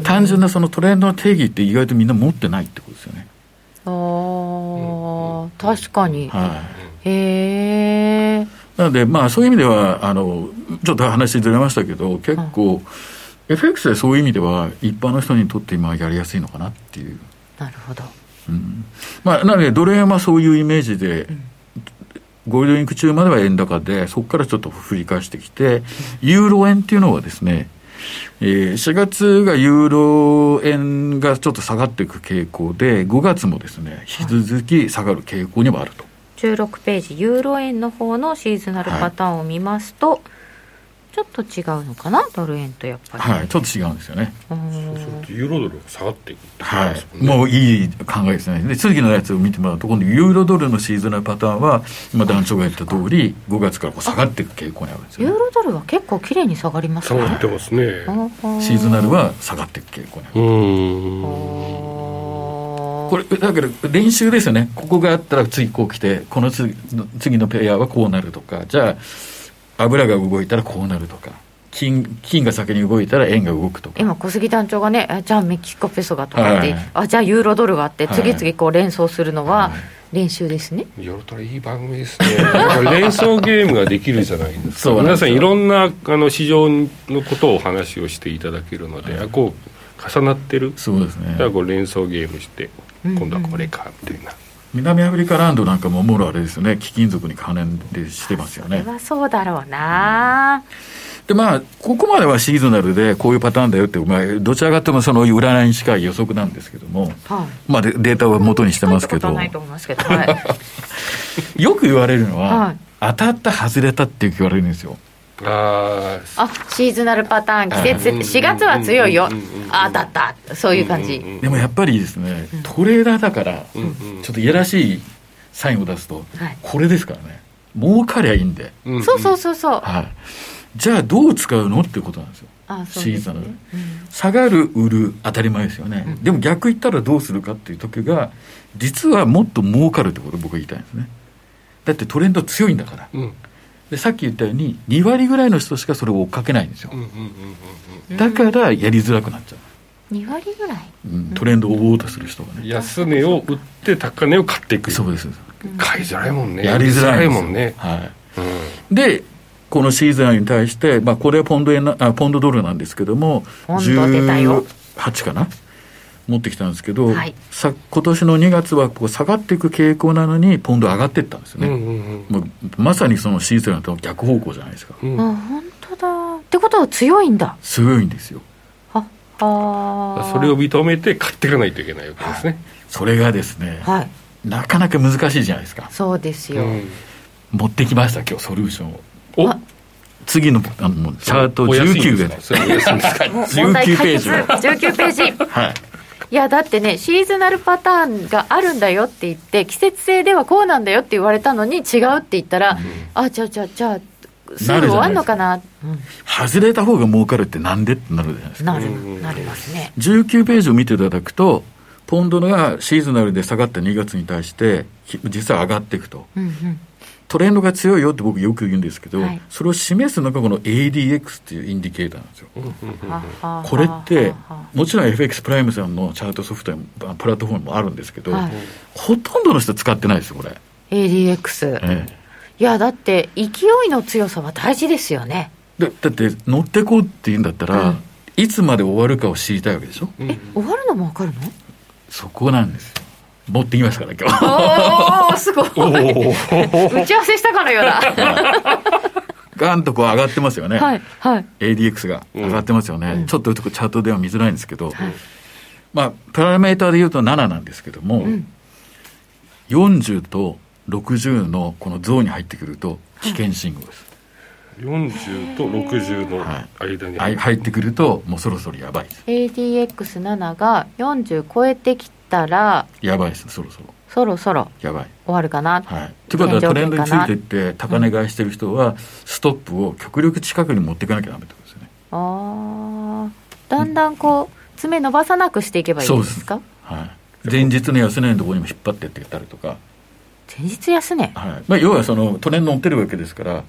単純なそのトレンドの定義って意外とみんな持ってないってことですよね。ああ、確かに。はい、へえ。なので、まあ、そういう意味ではあの、ちょっと話ずれましたけど、結構、はい、FX でそういう意味では、一般の人にとって今、やりやすいのかなっていう。なるほど。うんまあ、なので、ドル円はそういうイメージで、うん、ゴールデンウィーク中までは円高で、そこからちょっと振り返してきて、ユーロ円っていうのはですね、えー、4月がユーロ円がちょっと下がっていく傾向で、5月もですね、引き続き下がる傾向にもあると。16ページ、ユーロ円の方のシーズナルパターンを見ますと、はいちょっと違うのかな、ドル円とやっぱり。はい、ちょっと違うんですよね。そうすると、ユーロドルが下がっていくはい、もういい考えですね。で、次のやつを見てもらうと、今度、ユーロドルのシーズナルパターンは、今、団長が言った通り、5月からこう下がっていく傾向にあるんですよ、ね、ユーロドルは結構きれいに下がりますね。下がってますね。シーズナルは下がっていく傾向にある。これだから練習ですよね、ここがあったら次こう来て、この次次のペアはこうなるとか、じゃあ、油が動いたらこうなるとか。金金が先に動いたら円が動くとか。今小杉団長がねじゃあメキシコペソがとかって、はい、あじゃあユーロドルがあって次々こう連想するのは練習ですね、はい、ヨロトラいい番組ですね。連想ゲームができるじゃないですか。皆さんいろんなあの市場のことをお話をしていただけるので、はい、こう重なってる。そうですね。だからこう連想ゲームして、今度はこれかみたいな南アフリカランドなんかももろあれですよね。貴金属に関連でしてますよね。それはそうだろうな、うん、でまあここまではシーズナルでこういうパターンだよって、まあ、どちらかというとその占いに近い予測なんですけども、はい、まあデータを元にしてますけど。よく言われるのは、はい、当たった外れたって言われるんですよああシーズナルパターン季節。4月は強いよ。あ当たった。そういう感じ。でもやっぱりですねトレーダーだからちょっといやらしいサインを出すとこれですからね。儲かりゃいいんで。そうそうそうそう。はい。じゃあどう使うのっていうことなんですよ。シーズナル、下がる売る当たり前ですよね、でも逆言ったらどうするかっていう時が実はもっと儲かるってことを僕は言いたいんですね。だってトレンド強いんだから、でさっき言ったように2割ぐらいの人しかそれを追っかけないんですよ、だからやりづらくなっちゃう。2割ぐらい、うん、トレンドを追おうとする人がね。安値を売って高値を買っていく。そうです。買いづらいもんね。やりづらいもんね。はい、うん、でこのシーズンに対して、まあ、これはポンド円あポンドドルなんですけども18かな？持ってきたんですけど、はい、さ今年の2月はこう下がっていく傾向なのに、ポンド上がっていったんですよね、うんうんうん、まさにそのシーズンと逆方向じゃないですか。うん、あ本当だってことは強いんだ強いんですよ。はあそれを認めて買っていかないといけないわけですね。はい、それがですね、はい、なかなか難しいじゃないですか。そうですよ。うん、持ってきました、今日ソリューションを。お次のあのチャート19で、19 ページ。19ページ。はい。いやだってねシーズナルパターンがあるんだよって言って季節性ではこうなんだよって言われたのに違うって言ったら、うん、あじゃあじゃあじゃあすぐ終わんのかな、外れた方が儲かるってなんでってなるじゃないですか。なるなりますね。19ページを見ていただくとポンドがシーズナルで下がった2月に対して、ひ実は上がっていくと。うんうんトレンドが強いよって僕よく言うんですけど、はい。それを示すのがこの ADX っていうインディケーターなんですよ。これってもちろん FX プライムさんのチャートソフトやプラットフォームもあるんですけど、はい。ほとんどの人使ってないですよ、これ。ADX、えいやだって勢いの強さは大事ですよね。え、だだって乗ってこうって言うんだったら、うん。いつまで終わるかを知りたいわけでしょ、え終わるのも分かるの？そこなんですよ。持ってきましたから、今日。おおすごい打ち合わせしたかのような ガンとこう上がってますよね。はいはい ADX が上がってますよね。うんちょっとチャートでは見づらいんですけど、はいまあ、パラメーターで言うと7なんですけども、ん40と60のこのゾーンに入ってくると危険信号です。40と60の間にはい入ってくるともうそろそろやばいです。ADX7 が40超えてきたらやばいです、そろそろ。そろそろやばい。終わるかな、はい。ということはトレンドについてって高値買いしてる人は、ストップを極力近くに持っていかなきゃダメってことですよね。あーだんだんこう爪伸ばさなくしていけばいいんですかはい。前日の安値のところにも引っ張ってってたりとか、前日安値？はいまあ、要はそのトレンド乗ってるわけですから、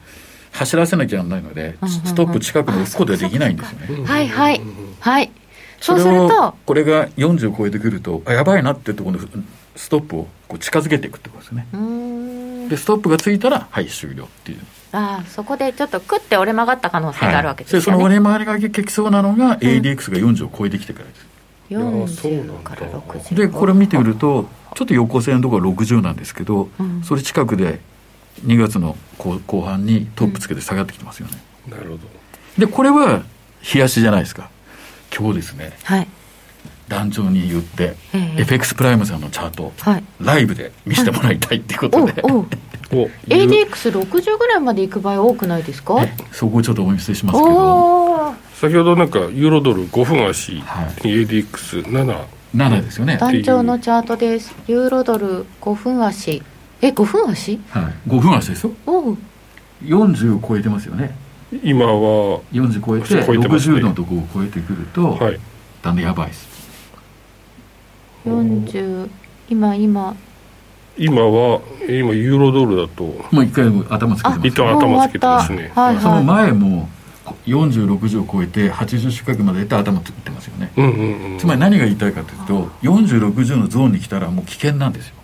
走らせなきゃならないので、うんうんうんストップ近くに置くことができないんですよね。はいはいはいそうすれをるとこれが40を超えてくると、あやばいなってところのストップをこう近づけていくってことですね。で、ストップがついたら、はい、終了っていう。ああそこでちょっとクッて折れ曲がった可能性があるわけですよね、その折れ曲がりがきそうなのが、ADX が40を超えてきてからです。うなん40だから60で、これ見てみると、ちょっと横線のところは60なんですけど、うんそれ近くで2月の後後半にトップつけて下がってきてますよね。なるほどで、これは冷やしじゃないですか。今日ですね、はい。団長に言って、ええ。FX プライムさんのチャート、はい。ライブで見せてもらいたいっていうことで、おうおう。お ADX60 ぐらいまで行く場合多くないですか？えそこをちょっとお見せしますけど、おお先ほどなんかユーロドル5分足にはい。ADX7 7ですよね。団長のチャートです。ユーロドル5分足。え5分足？はい、5分足ですよ。おう。40を超えてますよね。今は40超えて、超えてますね。60のとこを超えてくると、はい。だんだんやばいです。40今今。今は今ユーロドルだともう一回頭つけてます。一旦頭つけてますね。もう終わった。はいそのはい前も40、60を超えて80近くまでいって頭つってますよね。うんうんうん。つまり何が言いたいかというと、40、60のゾーンに来たらもう危険なんですよ。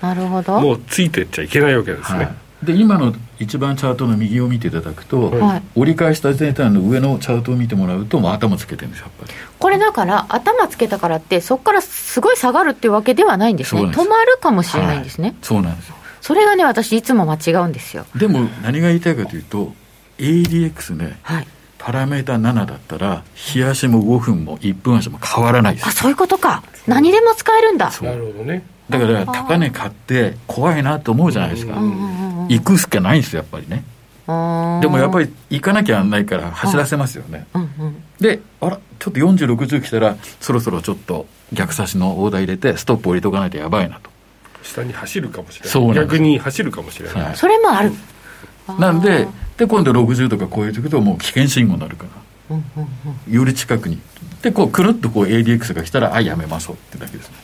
なるほど。もうついてっちゃいけないわけですね、はい、で、今の一番チャートの右を見ていただくと、はい。はい折り返した全体の上のチャートを見てもらうと、もう頭つけてるんですよ、やっぱり。これだから頭つけたからってそこからすごい下がるっていうわけではないんですね。止まるかもしれないんですね、はい。そうなんですよ。それがね私いつも間違うんですよ。でも何が言いたいかというと、ADX ね、はい。パラメータ7だったら、日足も5分も1分足も変わらないです。あ。そういうことか。何でも使えるんだ。そう。なるほどね。だから高値買って怖いなと思うじゃないですか。うんうんうんうん行くしかないんですよ、やっぱりね。でもやっぱり行かなきゃなんないから走らせますよね。うんうんで、あら、ちょっと40、60来たら、そろそろちょっと逆差しのオーダー入れて、ストップ降りとかないとやばいなと。下に走るかもしれない。逆に走るかもしれない、はい。それもある。なんで、で、今度60とか超えていくと、もう危険信号になるから、うんうんうん。より近くに。で、こう、くるっとこう ADX が来たら、あ、やめましょうってだけですね。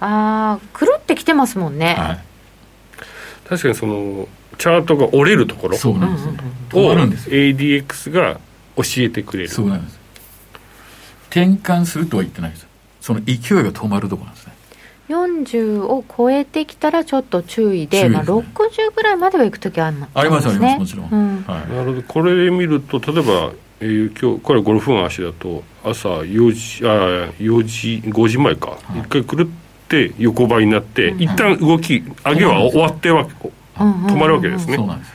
ああ狂ってきてますもんね、はい。確かにそのチャートが折れるところそうなんですね。を止まるんですよ。ADX が教えてくれるそうなんです。転換するとは言ってないです。その勢いが止まるところなんですね。40を超えてきたらちょっと注意で注意ですねまあ、60ぐらいまでは行く時はあるありますあります、ねもちろん。うんはい。なるほどこれで見ると例えば、えー今日これゴルフの足だと朝4時あ4時5時前かい一、回くるって横ばいになって、一旦動き上げは終わってわけうんうんうんうん止まるわけですね。そうなんです。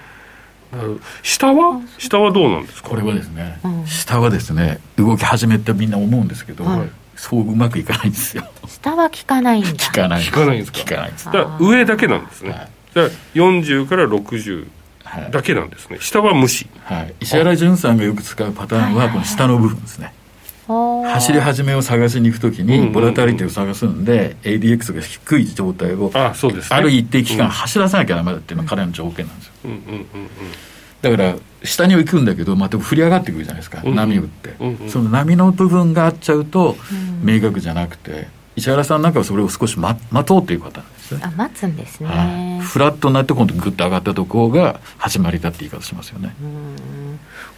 下は？下はどうなんですか？これはですね、うん。下はですね、動き始めってみんな思うんですけど、はい。そううまくいかないんですよ。下は効かないんだ。効かない。効かないんですか？効かないです。だから上だけなんですね、はい。だから40から60はい。だけなんですね。下は無視。はい、石原潤さんがよく使うパターンはこの下の部分ですね、走走り始めを探しに行くときにボラタリティを探すんで、ADX が低い状態をあそうですね。ある一定期間うん。走らさなきゃダメだっていうのが彼の条件なんですよ。だから下には行くんだけどまた振り上がってくるじゃないですか、波打って、その波の部分があっちゃうと、うん。明確じゃなくて石原さんなんかはそれを少し待待とうという方なんですね。あ待つんですね、はい、フラットになって今度グッと上がったところが始まりだって言い方しますよね。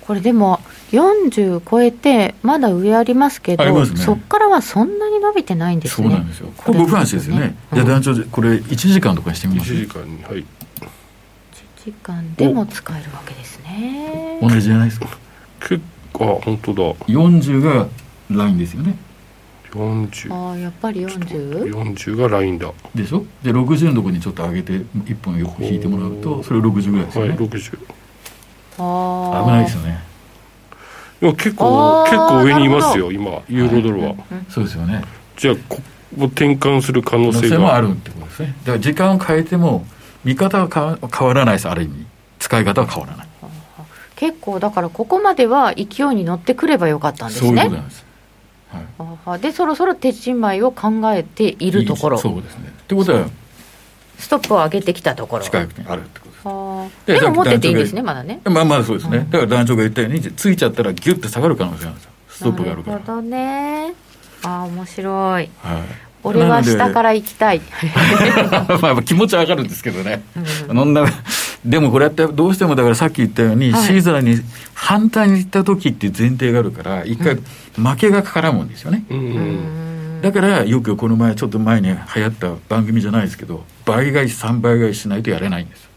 これでも40超えてまだ上ありますけど、ね、そこからはそんなに伸びてないんですね。そうなんですよ。これ僕話ですよね。じゃあ団長これ1時間とかしてみます？1時間にはい。1時間でも使えるわけですね。同じじゃないですか？結構あ本当だ。40がラインですよね。40ああやっぱり 40? 40がラインだ。でしょ？で60のとこにちょっと上げて1本横引いてもらうとそれ60ぐらいですよね。はい60。あ危ないですよね。いや結構結構上にいますなよ今ユーロドルは。そうですよね。じゃあここ転換する可能可能性もあるってことですね。だから時間を変えても見方は変わ変わらないですある意味使い方は変わらない。結構だからここまでは勢いに乗ってくればよかったんですそういうねことなんです。はい。でそろそろ手仕舞いを考えているところそうですね。ってことはストップを上げてきたところ近くにあるってことでも持ってていいんですねまだねまあまあそうですね。だから団長が言ったようについちゃったらギュッて下がる可能性があるんですよ。ストップがあるから。なるほどねああ面白いはい。俺は下からら行きたい まあ気持ちはわかるんですけどね。そんな、でもこれやってどうしてもだからさっき言ったように、はいシーザーに反対に行った時っていう前提があるから、一回負けが絡むんですよね。うんううんんだからよくこの前ちょっと前に流行った番組じゃないですけど、倍買い3倍買いしないとやれないんです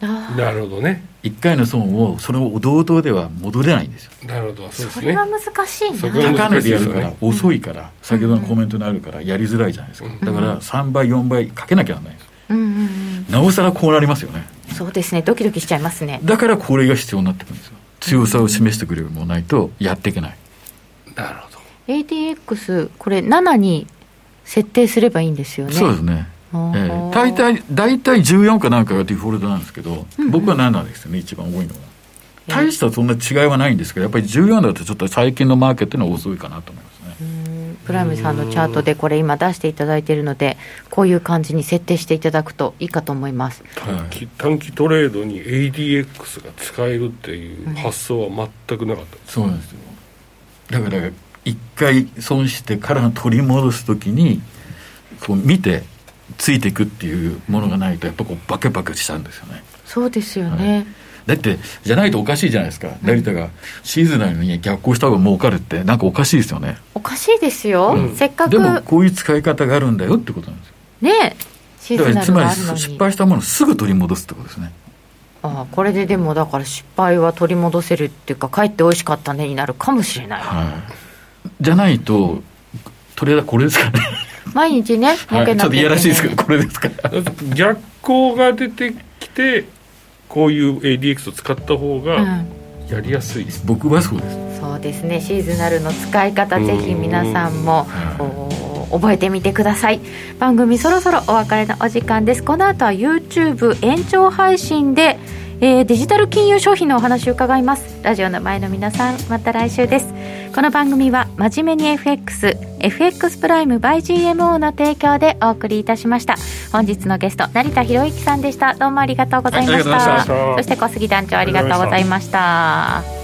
なるほどね。一回の損をその同等では戻れないんですよ。なるほどそうですねーそれは。難しいな高値でやるから遅いから、先ほどのコメントにあるからやりづらいじゃないですか。だから3倍4倍かけなきゃならないんです。うんうんうんなおさらこうなりますよね。そうですねドキドキしちゃいますねだからこれが必要になってくるんですよ。強さを示してくれるものないとやっていけない。なるほど。ADX これ7に設定すればいいんですよねそうですね。大体、大体14かなんかがデフォルトなんですけど、僕は7ですよね、一番多いのは。大したそんな違いはないんですけど、やっぱり14だとちょっと最近のマーケットのは遅いかなと思いますね。うんプライムさんのチャートでこれ今出していただいているのでこういう感じに設定していただくといいかと思います短期短期トレードに ADX が使えるっていう発想は全くなかったです。そうなんですよ。だから、一回損してから取り戻すときに、こう見て、ついていくっていうものがないと、やっぱこうバケバケしちゃうんですよね。そうですよね、だって、じゃないとおかしいじゃないですか。成田がシーズンなのに逆行した方が儲かるって、なんかおかしいですよね。おかしいですよ、うんせっかくでも、こういう使い方があるんだよってことなんですよ。ねシーズナルまりがあるのに失敗したものをすぐ取り戻すってことですね。ああこれででもだから失敗は取り戻せるっていうかかえって美味しかったねになるかもしれない、はい。じゃないと、とりあえずこれですからね。毎日ねはい、ちょっといやらしいですけど、どこれですか？ら。逆光が出てきてこういう ADX を使った方がうん。やりやすい。です。僕はそうです。そうですね。シーズナルの使い方うん。ぜひ皆さんも覚えてみてください。番組そろそろお別れのお時間です。この後は YouTube 延長配信で、えーデジタル金融商品のお話を伺います。ラジオの前の皆さんまた来週です。この番組は真面目に FXFX プライム by GMO の提供でお送りいたしました。本日のゲスト成田博之さんでした。どうもありがとうございましはいした。そして小杉団長ありがとうございました